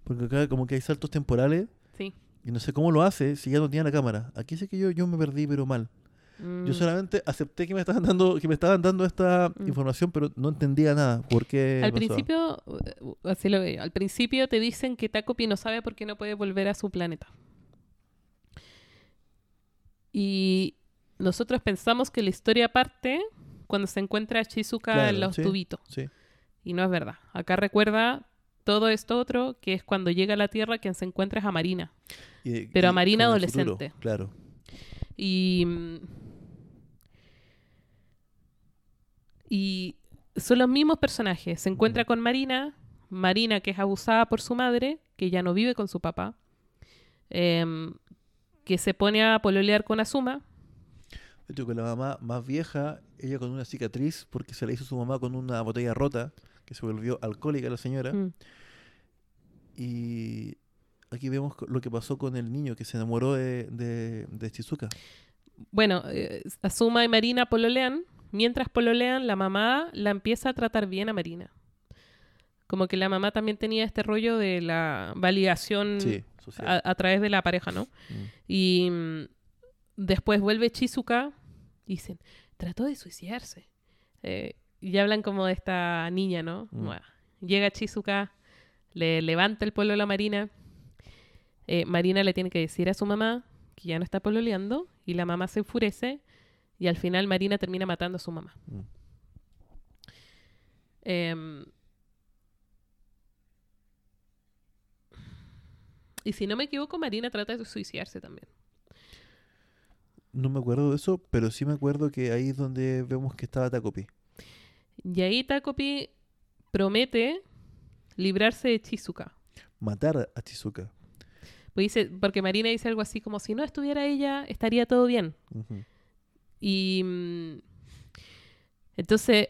[SPEAKER 1] Porque acá como que hay saltos temporales
[SPEAKER 2] Sí.
[SPEAKER 1] y no sé cómo lo hace si ya no tiene la cámara. Aquí sé que yo, yo me perdí, pero mal.
[SPEAKER 2] Mm,
[SPEAKER 1] Yo solamente acepté que me estaban dando, que me estaban dando esta
[SPEAKER 2] Mm.
[SPEAKER 1] información, pero no entendía nada. ¿Por qué
[SPEAKER 2] Al principio, uh, así lo veo, al principio te dicen que Takopi no sabe por qué no puede volver a su planeta. Y nosotros pensamos que la historia parte cuando se encuentra a Chizuka en
[SPEAKER 1] Claro,
[SPEAKER 2] los
[SPEAKER 1] sí.
[SPEAKER 2] tubitos.
[SPEAKER 1] Sí.
[SPEAKER 2] Y no es verdad. Acá recuerda todo esto otro, que es cuando llega a la Tierra quien se encuentra es a Marina.
[SPEAKER 1] Y-
[SPEAKER 2] Pero a Marina
[SPEAKER 1] futuro,
[SPEAKER 2] adolescente.
[SPEAKER 1] claro.
[SPEAKER 2] Y. mm, Y son los mismos personajes. Se encuentra con Marina, Marina que es abusada por su madre, que ya no vive con su papá, em, que se pone a pololear con Asuma.
[SPEAKER 1] De hecho, con la mamá más vieja, ella con una cicatriz, porque se la hizo su mamá con una botella rota, que se volvió alcohólica la señora.
[SPEAKER 2] Mm,
[SPEAKER 1] Y aquí vemos lo que pasó con el niño que se enamoró de, de, de Shizuka.
[SPEAKER 2] Bueno, eh, Asuma y Marina pololean. Mientras pololean, la mamá la empieza a tratar bien a Marina. Como que la mamá también tenía este rollo de la validación
[SPEAKER 1] Sí,
[SPEAKER 2] a, a través de la pareja, ¿no?
[SPEAKER 1] Mm.
[SPEAKER 2] Y mm, después vuelve Chizuka y dicen, trató de suicidarse. Eh, y hablan como de esta niña, ¿no?
[SPEAKER 1] Mm.
[SPEAKER 2] Bueno, llega Chizuka, le levanta el pololo a Marina. Eh, Marina le tiene que decir a su mamá que ya no está pololeando y la mamá se enfurece y al final Marina termina matando a su mamá.
[SPEAKER 1] Mm.
[SPEAKER 2] Em, y si no me equivoco, Marina trata de suicidarse también.
[SPEAKER 1] No me acuerdo de eso, pero sí me acuerdo que ahí es donde vemos que estaba Takopi.
[SPEAKER 2] Y ahí Takopi promete librarse de Chizuka.
[SPEAKER 1] Matar a Shizuka.
[SPEAKER 2] Pues dice, porque Marina dice algo así como, si no estuviera ella, estaría todo bien. Y mm, entonces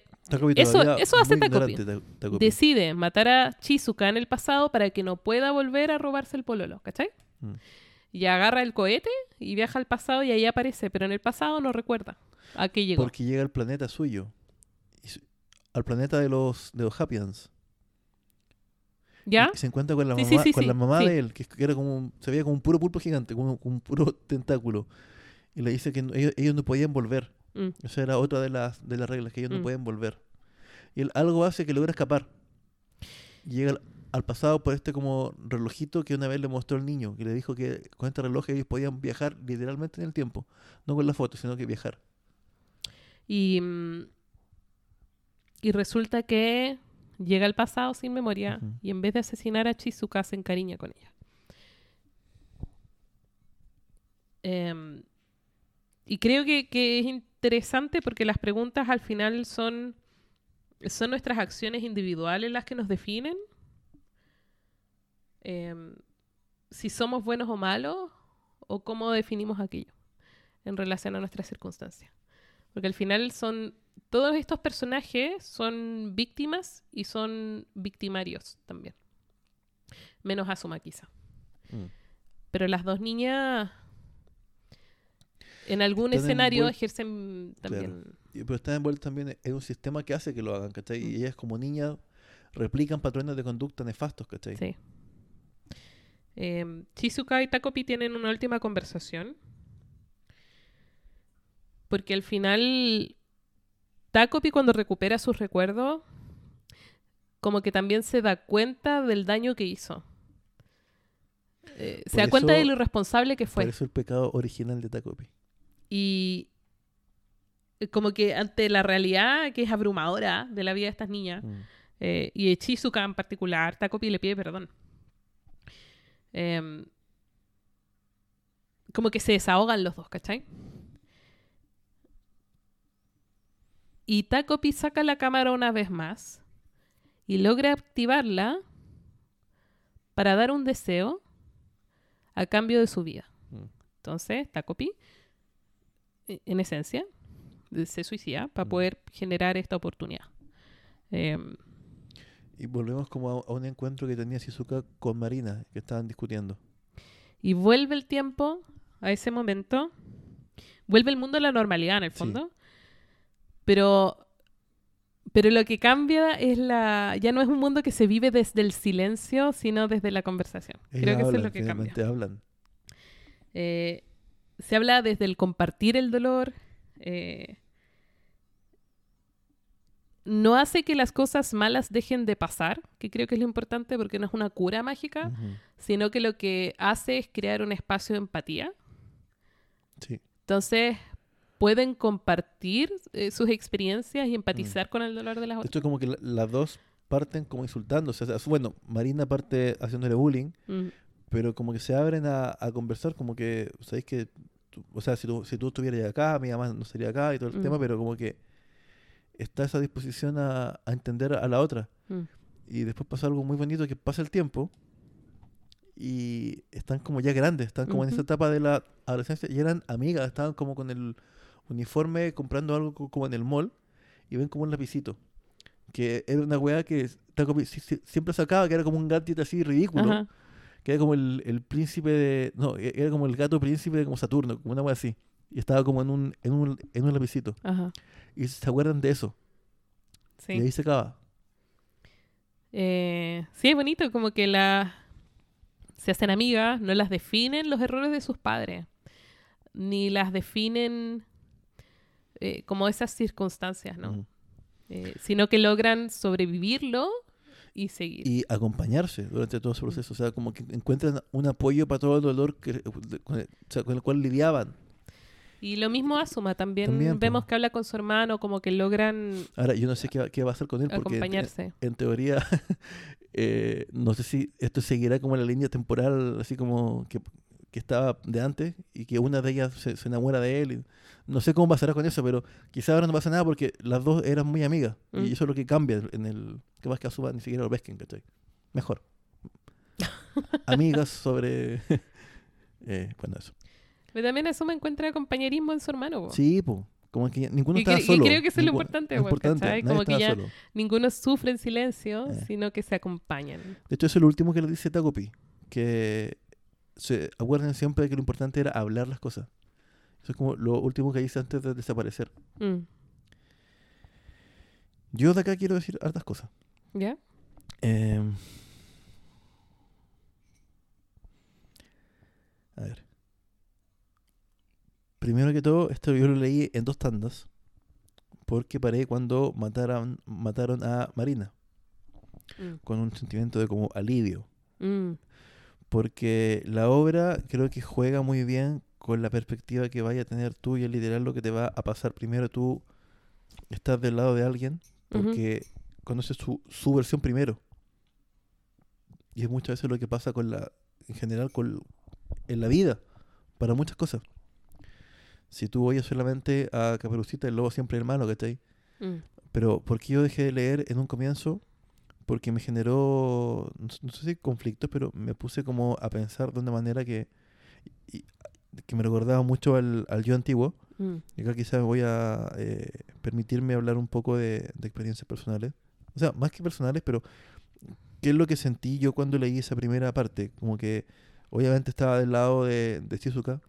[SPEAKER 2] Eso- eso hace
[SPEAKER 1] muy
[SPEAKER 2] Takopi.
[SPEAKER 1] ignorante, Ta- Takopi.
[SPEAKER 2] decide matar a Chizuka en el pasado para que no pueda volver a robarse el pololo, ¿cachai?
[SPEAKER 1] Mm.
[SPEAKER 2] Y agarra el cohete y viaja al pasado y ahí aparece, pero en el pasado no recuerda a qué llegó.
[SPEAKER 1] Porque llega al planeta suyo. Su- al planeta de los, de los Hapians.
[SPEAKER 2] ¿Ya?
[SPEAKER 1] Y se encuentra con la
[SPEAKER 2] Sí,
[SPEAKER 1] mamá,
[SPEAKER 2] sí, sí,
[SPEAKER 1] con la mamá de él, que, era como un- se veía como un puro pulpo gigante, como, como un puro tentáculo. Y le dice que no- ellos, ellos no podían volver.
[SPEAKER 2] Mm.
[SPEAKER 1] Esa era otra de las, de las reglas, que ellos no
[SPEAKER 2] Mm.
[SPEAKER 1] pueden volver. Y él algo hace que logra escapar. Llega al, al pasado por este como relojito que una vez le mostró el niño, que le dijo que con este reloj ellos podían viajar literalmente en el tiempo. No con la foto, sino que viajar.
[SPEAKER 2] Y, mm, y resulta que llega al pasado sin memoria y en vez de asesinar a Chizuka se encariña con ella. Em, y creo que, que es interesante porque las preguntas al final son, son nuestras acciones individuales las que nos definen. Em, si somos buenos o malos o cómo definimos aquello en relación a nuestras circunstancias. Porque al final son todos estos personajes son víctimas y son victimarios también. Menos Asuma quizá.
[SPEAKER 1] Mm.
[SPEAKER 2] Pero las dos niñas en algún escenario ejercen también.
[SPEAKER 1] Pero están envueltos también en un sistema que hace que lo hagan, ¿cachai? Y ellas como niñas replican patrones de conducta nefastos, ¿cachai?
[SPEAKER 2] Sí. Eh, Chizuka y Takopi tienen una última conversación. porque al final Takopi cuando recupera sus recuerdos, como que también se da cuenta del daño que hizo. Eh, se
[SPEAKER 1] Por
[SPEAKER 2] da cuenta de lo irresponsable que
[SPEAKER 1] Por
[SPEAKER 2] fue.
[SPEAKER 1] eso el pecado original de Takopi.
[SPEAKER 2] Y como que ante la realidad que es abrumadora de la vida de estas niñas,
[SPEAKER 1] Mm.
[SPEAKER 2] eh, y de Chizuka en particular, Takopi le pide perdón. Em, como que se desahogan los dos, ¿cachai? Y Takopi saca la cámara una vez más y logra activarla para dar un deseo a cambio de su vida.
[SPEAKER 1] Mm.
[SPEAKER 2] Entonces, Takopi, en esencia, se suicida para
[SPEAKER 1] Mm.
[SPEAKER 2] poder generar esta oportunidad. Em,
[SPEAKER 1] Y volvemos como a, a un encuentro que tenía Shizuka con Marina, que estaban discutiendo.
[SPEAKER 2] Y vuelve el tiempo a ese momento. Vuelve el mundo a la normalidad, en el
[SPEAKER 1] Sí.
[SPEAKER 2] fondo. Pero. Pero lo que cambia es la. Ya no es un mundo que se vive desde el silencio, sino desde la conversación. Creo que eso es lo que cambia.
[SPEAKER 1] hablan.
[SPEAKER 2] Eh, se habla desde el compartir el dolor. eh, no hace que las cosas malas dejen de pasar, que creo que es lo importante porque no es una cura mágica, sino que lo que hace es crear un espacio de empatía.
[SPEAKER 1] Sí.
[SPEAKER 2] Entonces, pueden compartir eh, sus experiencias y
[SPEAKER 1] Mm.
[SPEAKER 2] empatizar con el dolor de las otras.
[SPEAKER 1] hecho, como que la- las dos parten como insultándose. O sea, bueno, Marina parte haciéndole bullying,
[SPEAKER 2] Mm,
[SPEAKER 1] pero como que se abren a, a conversar, como que, ¿sabéis que? o sea, si tú, si tú estuvieras acá, mi mamá no sería acá y todo el
[SPEAKER 2] Mm.
[SPEAKER 1] tema, pero como que está esa disposición a, a entender a la otra.
[SPEAKER 2] mm,
[SPEAKER 1] Y después pasa algo muy bonito que pasa el tiempo y están como ya grandes, están como en esa etapa de la adolescencia y eran amigas, estaban como con el uniforme comprando algo co- como en el mall y ven como un lapicito. Que era una weá que siempre sacaba, que era como un gatito así ridículo,
[SPEAKER 2] Ajá.
[SPEAKER 1] Que era como el, el príncipe de... No, e- era como el gato príncipe de como Saturno, como una weá así. Y estaba como en un, en un, en un lapicito.
[SPEAKER 2] Ajá.
[SPEAKER 1] Y se acuerdan de eso.
[SPEAKER 2] Sí.
[SPEAKER 1] Y ahí se acaba.
[SPEAKER 2] Eh, sí, es bonito, como que la se hacen amigas, no las definen los errores de sus padres, ni las definen eh, como esas circunstancias, ¿no? Eh, sino que logran sobrevivirlo y seguir.
[SPEAKER 1] y acompañarse durante todo ese proceso. O sea, como que encuentran un apoyo para todo el dolor que, con, el, o sea, con el cual lidiaban.
[SPEAKER 2] Y lo mismo Asuma, también,
[SPEAKER 1] También, po.
[SPEAKER 2] vemos que habla con su hermano, como que logran
[SPEAKER 1] Ahora, yo no sé qué, va- qué va a hacer con él, porque en,
[SPEAKER 2] acompañarse.
[SPEAKER 1] en teoría, eh, no sé si esto seguirá como la línea temporal, así como que, que estaba de antes, y que una de ellas se, se enamora de él. y no sé cómo pasará con eso, pero quizá ahora no pasa nada porque las dos eran muy amigas.
[SPEAKER 2] Mm.
[SPEAKER 1] Y eso es lo que cambia en el... Que más que Asuma ni siquiera lo pesquen, ¿cachai? Mejor. amigas sobre... eh, bueno, eso.
[SPEAKER 2] Pero también Asuma encuentra compañerismo en su hermano. po.
[SPEAKER 1] Sí, pues. Como que ninguno
[SPEAKER 2] Y
[SPEAKER 1] estaba
[SPEAKER 2] cre- y
[SPEAKER 1] solo.
[SPEAKER 2] creo que eso es lo importante,
[SPEAKER 1] importante,
[SPEAKER 2] ¿cachai? Como que ya-
[SPEAKER 1] solo.
[SPEAKER 2] Ninguno sufre en silencio,
[SPEAKER 1] Eh.
[SPEAKER 2] sino que se acompañan.
[SPEAKER 1] De hecho, eso es lo último que le dice Takopi. Que se acuerden siempre de que lo importante era hablar las cosas. Eso es como lo último que dice antes de desaparecer.
[SPEAKER 2] Mm.
[SPEAKER 1] Yo de acá quiero decir hartas cosas.
[SPEAKER 2] ¿Ya?
[SPEAKER 1] Em, a ver. Primero que todo, esto yo lo leí en dos tandas. Porque paré cuando mataron, mataron a Marina.
[SPEAKER 2] Mm.
[SPEAKER 1] Con un sentimiento de como alivio.
[SPEAKER 2] Mm.
[SPEAKER 1] porque la obra creo que juega muy bien con la perspectiva que vaya a tener tú y el literal lo que te va a pasar. Primero tú estás del lado de alguien porque conoces su, su versión primero. Y es muchas veces lo que pasa con la, en general, con, en la vida, para muchas cosas. Si tú oyes solamente a Caperucita, el lobo siempre malo, ¿cachai?
[SPEAKER 2] Mm.
[SPEAKER 1] Pero ¿por qué yo dejé de leer en un comienzo? Porque me generó, no, sé si conflictos, pero me puse como a pensar de una manera que, y- que me recordaba mucho al, al yo antiguo.
[SPEAKER 2] Mm.
[SPEAKER 1] Y acá quizás voy a eh, permitirme hablar un poco de, de experiencias personales. O sea, más que personales, pero ¿qué es lo que sentí yo cuando leí esa primera parte? Como que obviamente estaba del lado de, de Shizuka.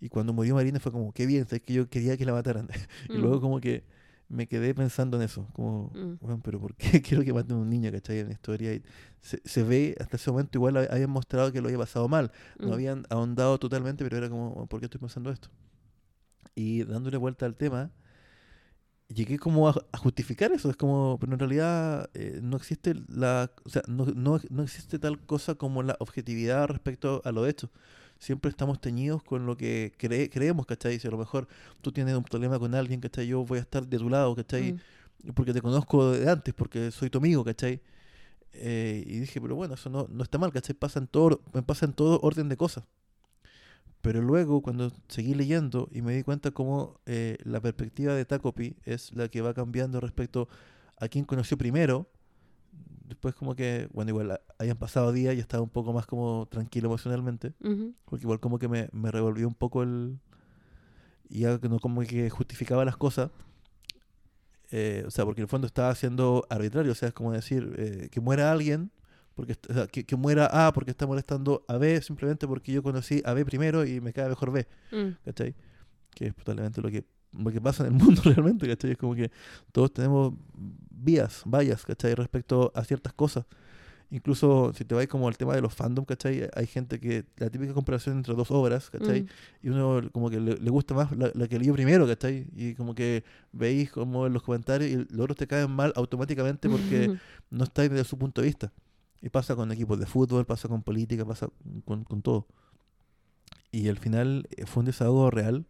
[SPEAKER 1] Y cuando murió Marina fue como, qué bien, es que yo quería que la mataran. Y
[SPEAKER 2] Mm.
[SPEAKER 1] luego como que me quedé pensando en eso, como,
[SPEAKER 2] Mm.
[SPEAKER 1] bueno, pero ¿por qué quiero que maten a un niño, cachai? En la historia. Y se, se ve, hasta ese momento igual hab- habían mostrado que lo había pasado mal. No
[SPEAKER 2] Mm.
[SPEAKER 1] habían ahondado totalmente, pero era como, ¿por qué estoy pensando esto? Y dándole vuelta al tema, llegué como a, a justificar eso. Es como, pero en realidad eh, no existe la, o sea, no, no, no existe tal cosa como la objetividad respecto a lo hecho. Siempre estamos teñidos con lo que cree- creemos, ¿cachai? Si a lo mejor tú tienes un problema con alguien, ¿cachai? Yo voy a estar de tu lado, ¿cachai?
[SPEAKER 2] Mm.
[SPEAKER 1] porque te conozco de antes, porque soy tu amigo, ¿cachai? Eh, y dije, pero bueno, eso no, no está mal, ¿cachai? Pasa en, todo, me pasa en todo orden de cosas. Pero luego, cuando seguí leyendo y me di cuenta cómo eh, la perspectiva de Tacopi es la que va cambiando respecto a quien conoció primero, después como que, bueno, igual hayan pasado días y estaba un poco más como tranquilo emocionalmente,
[SPEAKER 2] Ujú.
[SPEAKER 1] porque igual como que me, me revolvió un poco el... Y ya que no como que justificaba las cosas. Eh, o sea, porque en el fondo estaba siendo arbitrario. O sea, es como decir eh, que muera alguien, porque o sea, que, que muera A porque está molestando a B simplemente porque yo conocí a B primero y me cae mejor B.
[SPEAKER 2] Mm.
[SPEAKER 1] ¿Cachai? Que es totalmente lo que, lo que pasa en el mundo realmente, ¿cachai? Es como que todos tenemos vías, vallas, ¿cachai? Respecto a ciertas cosas. Incluso si te vas como al tema de los fandom, ¿cachai? Hay gente que la típica comparación entre dos obras, ¿cachai?
[SPEAKER 2] Mm.
[SPEAKER 1] Y uno como que le, le gusta más la, la que leyó primero, ¿cachai? Y como que veis como en los comentarios y los otros te caen mal automáticamente porque no estáis desde su punto de vista. Y pasa con equipos de fútbol, pasa con política, pasa con, con todo. Y al final eh, fue un desahogo real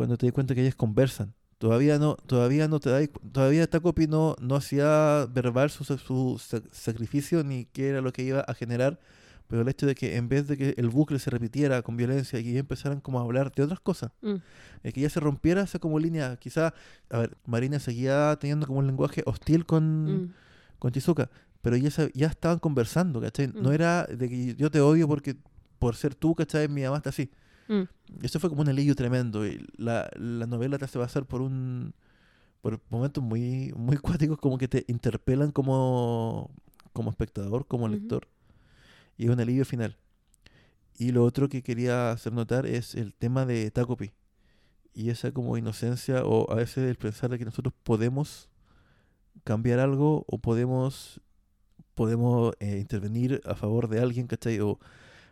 [SPEAKER 1] cuando te di cuenta que ellas conversan. Todavía no, todavía no te cu- todavía Tacopi no, no hacía verbal su, su sa- sacrificio ni qué era lo que iba a generar, pero el hecho de que en vez de que el bucle se repitiera con violencia y ya empezaran como a hablar de otras cosas,
[SPEAKER 2] Mm.
[SPEAKER 1] eh, que ya se rompiera esa como línea, quizá, a ver, Marina seguía teniendo como un lenguaje hostil con,
[SPEAKER 2] Mm.
[SPEAKER 1] con Chizuka, pero ya, ya estaban conversando, ¿cachai? No
[SPEAKER 2] Mm.
[SPEAKER 1] era de que yo te odio porque por ser tú, ¿cachai? Mi mamá está así.
[SPEAKER 2] Mm.
[SPEAKER 1] Eso fue como un alivio tremendo. Y la, la novela te hace pasar por un por momentos muy, muy cuáticos, como que te interpelan como, como espectador, como lector. Y es un alivio final. Y lo otro que quería hacer notar es el tema de Tacopi. Y esa como inocencia o a veces el pensar de que nosotros podemos cambiar algo o podemos, podemos eh, intervenir a favor de alguien, ¿cachai? O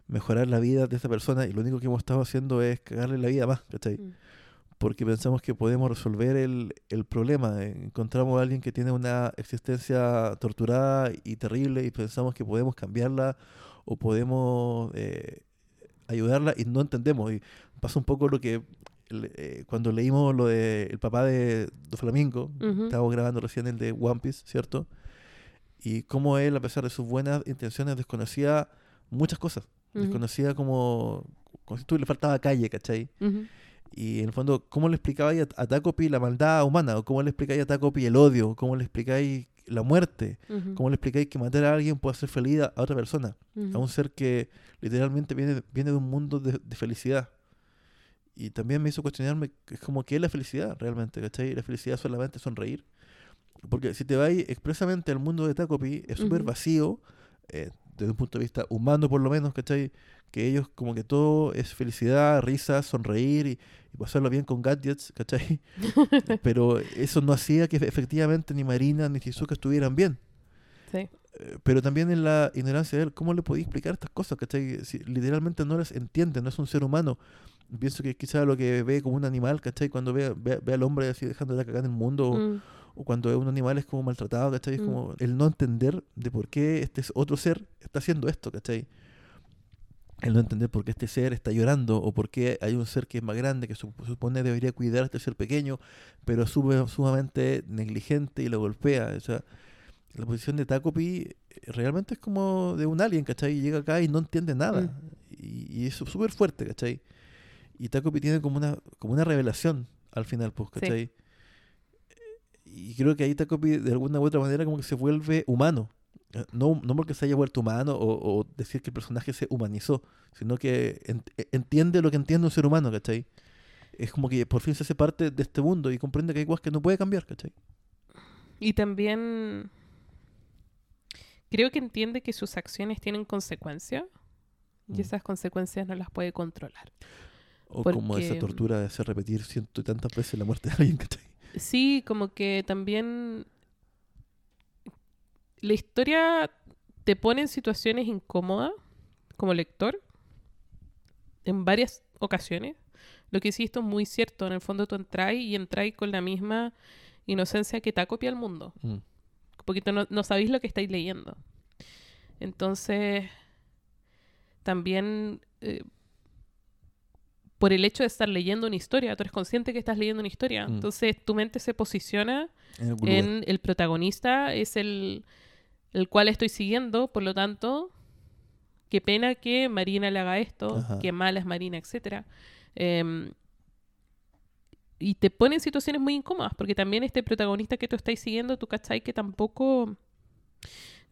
[SPEAKER 1] mejorar la vida de esa persona y lo único que hemos estado haciendo es cagarle la vida más, ¿cachai?
[SPEAKER 2] Mm.
[SPEAKER 1] Porque pensamos que podemos resolver el, el problema. eh, Encontramos a alguien que tiene una existencia torturada y terrible y pensamos que podemos cambiarla o podemos eh, ayudarla y no entendemos. Y pasa un poco lo que eh, cuando leímos lo de el papá de Flamingo,
[SPEAKER 2] Ujú.
[SPEAKER 1] estábamos grabando recién el de One Piece, ¿cierto? Y cómo él, a pesar de sus buenas intenciones, desconocía muchas cosas.
[SPEAKER 2] Ujú.
[SPEAKER 1] Desconocía como, como si tú le faltaba calle, ¿cachai?
[SPEAKER 2] Ujú.
[SPEAKER 1] Y en el fondo, ¿cómo le explicabais a, a Tacopi la maldad humana? ¿O cómo le explicáis a Tacopi el odio? ¿Cómo le explicáis la muerte?
[SPEAKER 2] Ujú.
[SPEAKER 1] ¿Cómo le explicáis que matar a alguien puede hacer feliz a otra persona? A un ser que literalmente viene, viene de un mundo de, de felicidad. Y también me hizo cuestionarme, que es como, ¿qué es la felicidad realmente? ¿Cachai? La felicidad es solamente sonreír. Porque si te vas expresamente al mundo de Tacopi, es súper
[SPEAKER 2] Ujú.
[SPEAKER 1] vacío, eh, desde un punto de vista humano por lo menos, ¿cachai? Que ellos como que todo es felicidad, risa, sonreír y, y pasarlo bien con gadgets, ¿cachai? Pero eso no hacía que efectivamente ni Marina ni Shizuka estuvieran bien.
[SPEAKER 2] Sí.
[SPEAKER 1] Eh, Pero también en la ignorancia de él, ¿cómo le podía explicar estas cosas? ¿Cachai? Si literalmente no las entiende, no es un ser humano. Pienso que quizá lo que ve como un animal, ¿cachai? Cuando ve, ve, ve al hombre así dejando de cagar en el mundo,
[SPEAKER 2] Mm.
[SPEAKER 1] o cuando un animal es como maltratado, ¿cachai? Es
[SPEAKER 2] Mm.
[SPEAKER 1] como el no entender de por qué este es- otro ser está haciendo esto, ¿cachai? El no entender por qué este ser está llorando o por qué hay un ser que es más grande, que su- supone debería cuidar a este ser pequeño, pero es sumamente negligente y lo golpea. O sea, la posición de Tacopi eh, realmente es como de un alien, ¿cachai? Llega acá y no entiende nada.
[SPEAKER 2] Mm.
[SPEAKER 1] Y, y es súper fuerte, ¿cachai? Y Tacopi tiene como una, como una revelación al final, pues,
[SPEAKER 2] Sí.
[SPEAKER 1] Y creo que ahí Tacopi de alguna u otra manera como que se vuelve humano. Eh, No, no porque se haya vuelto humano o, o decir que el personaje se humanizó, sino que e- entiende lo que entiende un ser humano, ¿cachai? Es como que por fin se hace parte de este mundo y comprende que hay cosas que no puede cambiar, ¿cachai?
[SPEAKER 2] Y también creo que entiende que sus acciones tienen consecuencias y
[SPEAKER 1] Mm.
[SPEAKER 2] esas consecuencias no las puede controlar.
[SPEAKER 1] O como esa tortura de hacer repetir ciento y tantas veces la muerte de alguien, ¿cachai?
[SPEAKER 2] Sí, como que también la historia te pone en situaciones incómodas como lector en varias ocasiones, lo que hiciste es muy cierto. En el fondo tú entras y entráis con la misma inocencia que te copia el mundo.
[SPEAKER 1] Mm.
[SPEAKER 2] Porque no sabéis lo que estáis leyendo. Entonces, también eh, por el hecho de estar leyendo una historia, tú eres consciente que estás leyendo una historia.
[SPEAKER 1] Mm.
[SPEAKER 2] Entonces tu mente se posiciona
[SPEAKER 1] En
[SPEAKER 2] el protagonista, es el, el cual estoy siguiendo, por lo tanto, qué pena que Marina le haga esto,
[SPEAKER 1] Ajá.
[SPEAKER 2] qué mala es Marina, etcétera. Em, y te pone en situaciones muy incómodas, porque también este protagonista que tú estás siguiendo, tú cachai que tampoco,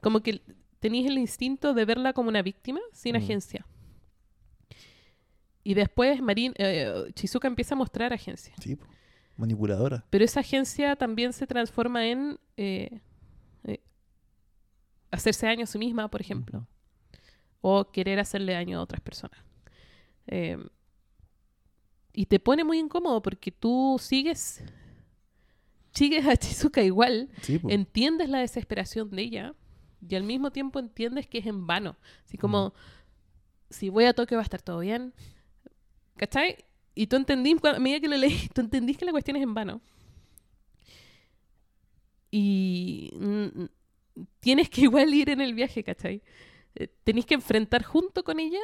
[SPEAKER 2] como que tenéis el instinto de verla como una víctima sin
[SPEAKER 1] Mm.
[SPEAKER 2] agencia. Y después Marin, eh, Chizuka empieza a mostrar agencia.
[SPEAKER 1] Sí, manipuladora.
[SPEAKER 2] Pero esa agencia también se transforma en eh, eh, hacerse daño a sí misma, por ejemplo, o querer hacerle daño a otras personas. Eh, y te pone muy incómodo porque tú sigues, sigues a Chizuka igual,
[SPEAKER 1] Sí,
[SPEAKER 2] entiendes la desesperación de ella y al mismo tiempo entiendes que es en vano. Así como, si voy a Tokio va a estar todo bien. ¿Cachai? Y tú entendí, cuando- a medida que lo leí, tú entendís que la cuestión es en vano. Y mm, tienes que igual ir en el viaje, ¿cachai? Eh, Tenés que enfrentar junto con ella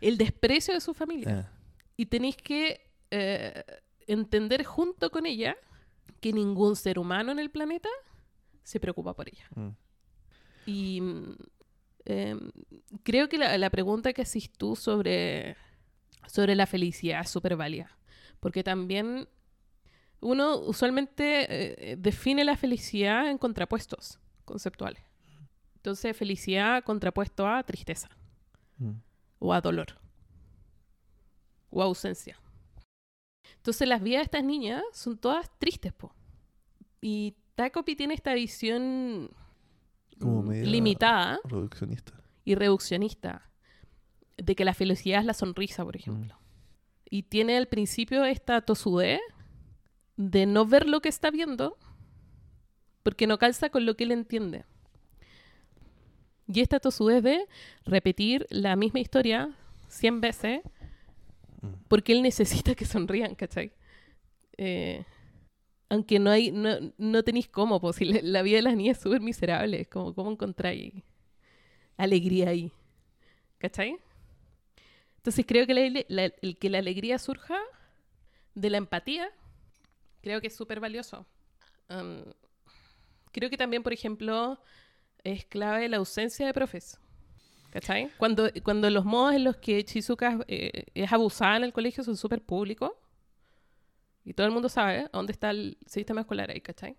[SPEAKER 2] el desprecio de su familia
[SPEAKER 1] Ah,
[SPEAKER 2] y tenéis que eh, entender junto con ella que ningún ser humano en el planeta se preocupa por ella.
[SPEAKER 1] mm.
[SPEAKER 2] Y em, creo que la, la pregunta que haces tú sobre, sobre la felicidad es súper válida. Porque también uno usualmente eh, define la felicidad en contrapuestos conceptuales. Entonces, felicidad contrapuesto a tristeza
[SPEAKER 1] Mm.
[SPEAKER 2] o a dolor o a ausencia. Entonces las vidas de estas niñas son todas tristes, po. Y Takopi tiene esta visión
[SPEAKER 1] Como
[SPEAKER 2] mm,
[SPEAKER 1] media-
[SPEAKER 2] limitada
[SPEAKER 1] Reduccionista.
[SPEAKER 2] y reduccionista de que la felicidad es la sonrisa, por ejemplo. Y tiene al principio esta tosudez de no ver lo que está viendo porque no calza con lo que él entiende. Y esta tosudez de repetir la misma historia 100 veces
[SPEAKER 1] Mm.
[SPEAKER 2] porque él necesita que sonrían, ¿cachai? Eh, aunque no hay, no, no tenéis cómo, pues la, la vida de las niñas es súper miserable, es como cómo encontráis alegría ahí, ¿cachai? Entonces creo que la, el que la alegría surja de la empatía, creo que es súper valioso. Creo que también, por ejemplo, es clave la ausencia de profes. ¿Cachai? Cuando, cuando los modos en los que Chizuka eh, es abusada en el colegio son súper públicos y todo el mundo sabe dónde está el sistema escolar ahí, ¿cachai?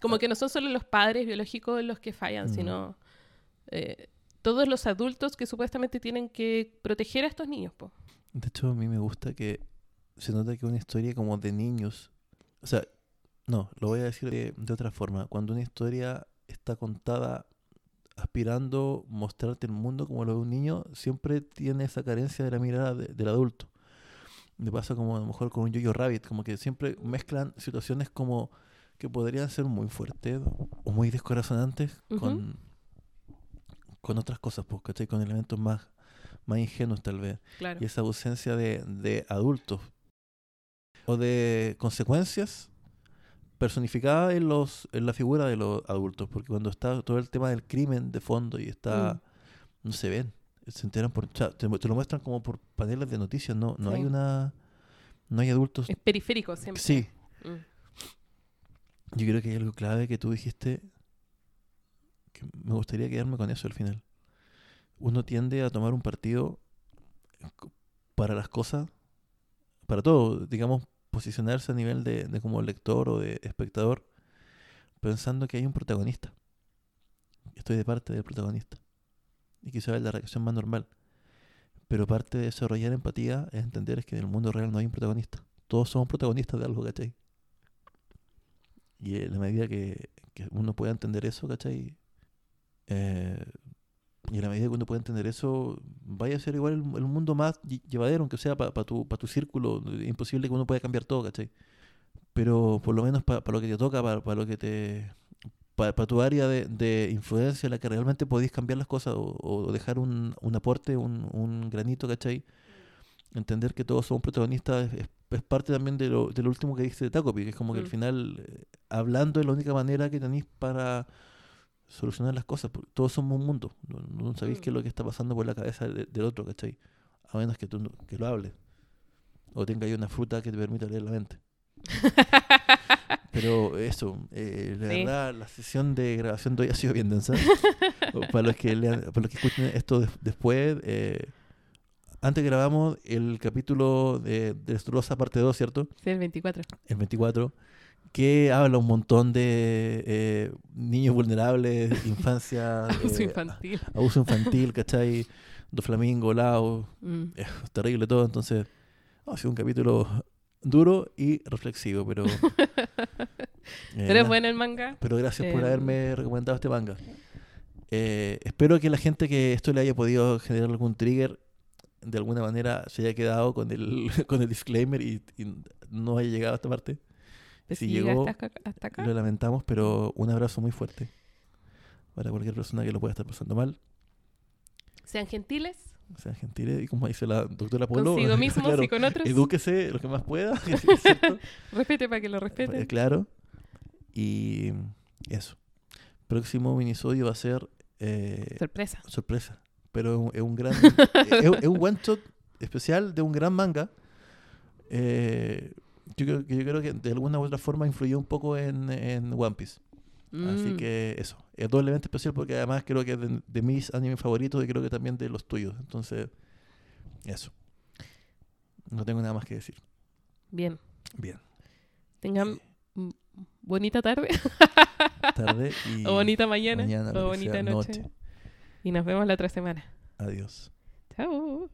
[SPEAKER 2] Como que no son solo los padres biológicos los que fallan,
[SPEAKER 1] Mm.
[SPEAKER 2] sino eh, todos los adultos que supuestamente tienen que proteger a estos niños, po.
[SPEAKER 1] De hecho, a mí me gusta que se nota que una historia como de niños. O sea, no, lo voy a decir de, de otra forma. Cuando una historia está contada aspirando mostrarte el mundo como lo de un niño, siempre tiene esa carencia de la mirada de- del adulto. Me pasa como a lo mejor con un Jojo Rabbit, como que siempre mezclan situaciones como que podrían ser muy fuertes o muy descorazonantes con, con otras cosas, pues, ¿cachai? Con elementos más, más ingenuos tal vez
[SPEAKER 2] Claro.
[SPEAKER 1] y esa ausencia de, de adultos o de consecuencias personificadas en los en la figura de los adultos porque cuando está todo el tema del crimen de fondo y está no se ven se enteran por o sea, te, te lo muestran como por paneles de noticias no no
[SPEAKER 2] Sí.
[SPEAKER 1] hay una no hay adultos
[SPEAKER 2] Es periférico siempre.
[SPEAKER 1] sí
[SPEAKER 2] Mm.
[SPEAKER 1] yo creo que hay algo clave que tú dijiste que me gustaría quedarme con eso al final. Uno tiende a tomar un partido para las cosas, para todo, digamos, posicionarse a nivel de, de como lector o de espectador, pensando que hay un protagonista. Estoy de parte del protagonista. Y quizá es la reacción más normal. Pero parte de desarrollar empatía es entender que en el mundo real no hay un protagonista. Todos somos protagonistas de algo, ¿cachai? Y en la medida que, que uno pueda entender eso, ¿cachai? Eh, y en la medida que uno pueda entender eso, vaya a ser igual el, mundo más lle- llevadero, aunque sea para tu, pa tu círculo. Es imposible que uno pueda cambiar todo, ¿cachai? Pero por lo menos para lo que te toca, para lo que te... Para tu área de, de influencia en la que realmente podéis cambiar las cosas o, o dejar un, un aporte, un, un granito, ¿cachai? entender que todos somos protagonistas es, es parte también de lo, de lo último que dice de Tacopi, que es como que al
[SPEAKER 2] Mm.
[SPEAKER 1] final, eh, hablando es la única manera que tenéis para solucionar las cosas, porque todos somos un mundo, no, no sabéis
[SPEAKER 2] Mm.
[SPEAKER 1] qué es lo que está pasando por la cabeza de- del otro, ¿cachai? A menos que tú que lo hables, o tenga ahí una fruta que te permita leer la mente. Pero eso, eh, la
[SPEAKER 2] Sí.
[SPEAKER 1] verdad, la sesión de grabación de hoy ha sido bien densa. Para los que lean, para los que escuchen esto des- después, eh, antes grabamos el capítulo de, de parte 2, ¿cierto?
[SPEAKER 2] Sí, el 24.
[SPEAKER 1] El 24, que habla un montón de eh, niños vulnerables, infancia,
[SPEAKER 2] Abuso
[SPEAKER 1] eh,
[SPEAKER 2] infantil.
[SPEAKER 1] abuso infantil, ¿cachai? Do Flamingo, Lao,
[SPEAKER 2] Mm.
[SPEAKER 1] terrible todo, entonces ha sido un capítulo duro y reflexivo, pero... eh,
[SPEAKER 2] Pero es
[SPEAKER 1] nada.
[SPEAKER 2] bueno el manga.
[SPEAKER 1] Pero gracias por
[SPEAKER 2] Em.
[SPEAKER 1] haberme recomendado este manga. Eh, espero que la gente que esto le haya podido generar algún trigger de alguna manera se haya quedado con el, con el disclaimer y, y no haya llegado a esta parte.
[SPEAKER 2] Pues
[SPEAKER 1] si llegó,
[SPEAKER 2] llegaste hasta acá- hasta acá.
[SPEAKER 1] Lo lamentamos, pero un abrazo muy fuerte para cualquier persona que lo pueda estar pasando mal.
[SPEAKER 2] Sean gentiles
[SPEAKER 1] Sean gentiles y como dice la doctora Polo,
[SPEAKER 2] consigo mismos
[SPEAKER 1] claro,
[SPEAKER 2] y con otros.
[SPEAKER 1] edúquese lo que más pueda.
[SPEAKER 2] Respete para que lo
[SPEAKER 1] Eh,
[SPEAKER 2] respeten.
[SPEAKER 1] Claro. Y eso. Próximo minisodio va a ser eh,
[SPEAKER 2] Sorpresa.
[SPEAKER 1] sorpresa. Pero es un, gran. es, es un one shot especial de un gran manga. Eh, yo, creo, que yo creo que de alguna u otra forma influyó un poco en, en One Piece. Así
[SPEAKER 2] Mm.
[SPEAKER 1] que eso. Es doblemente especial porque además creo que es de, de mis animes favoritos y creo que también de los tuyos. Entonces, eso. No tengo nada más que decir.
[SPEAKER 2] Bien.
[SPEAKER 1] Bien.
[SPEAKER 2] Tengan mm, bonita tarde
[SPEAKER 1] Tarde y
[SPEAKER 2] o bonita mañana,
[SPEAKER 1] mañana,
[SPEAKER 2] o bonita noche.
[SPEAKER 1] noche.
[SPEAKER 2] Y nos vemos la otra semana.
[SPEAKER 1] adiós.
[SPEAKER 2] Chao.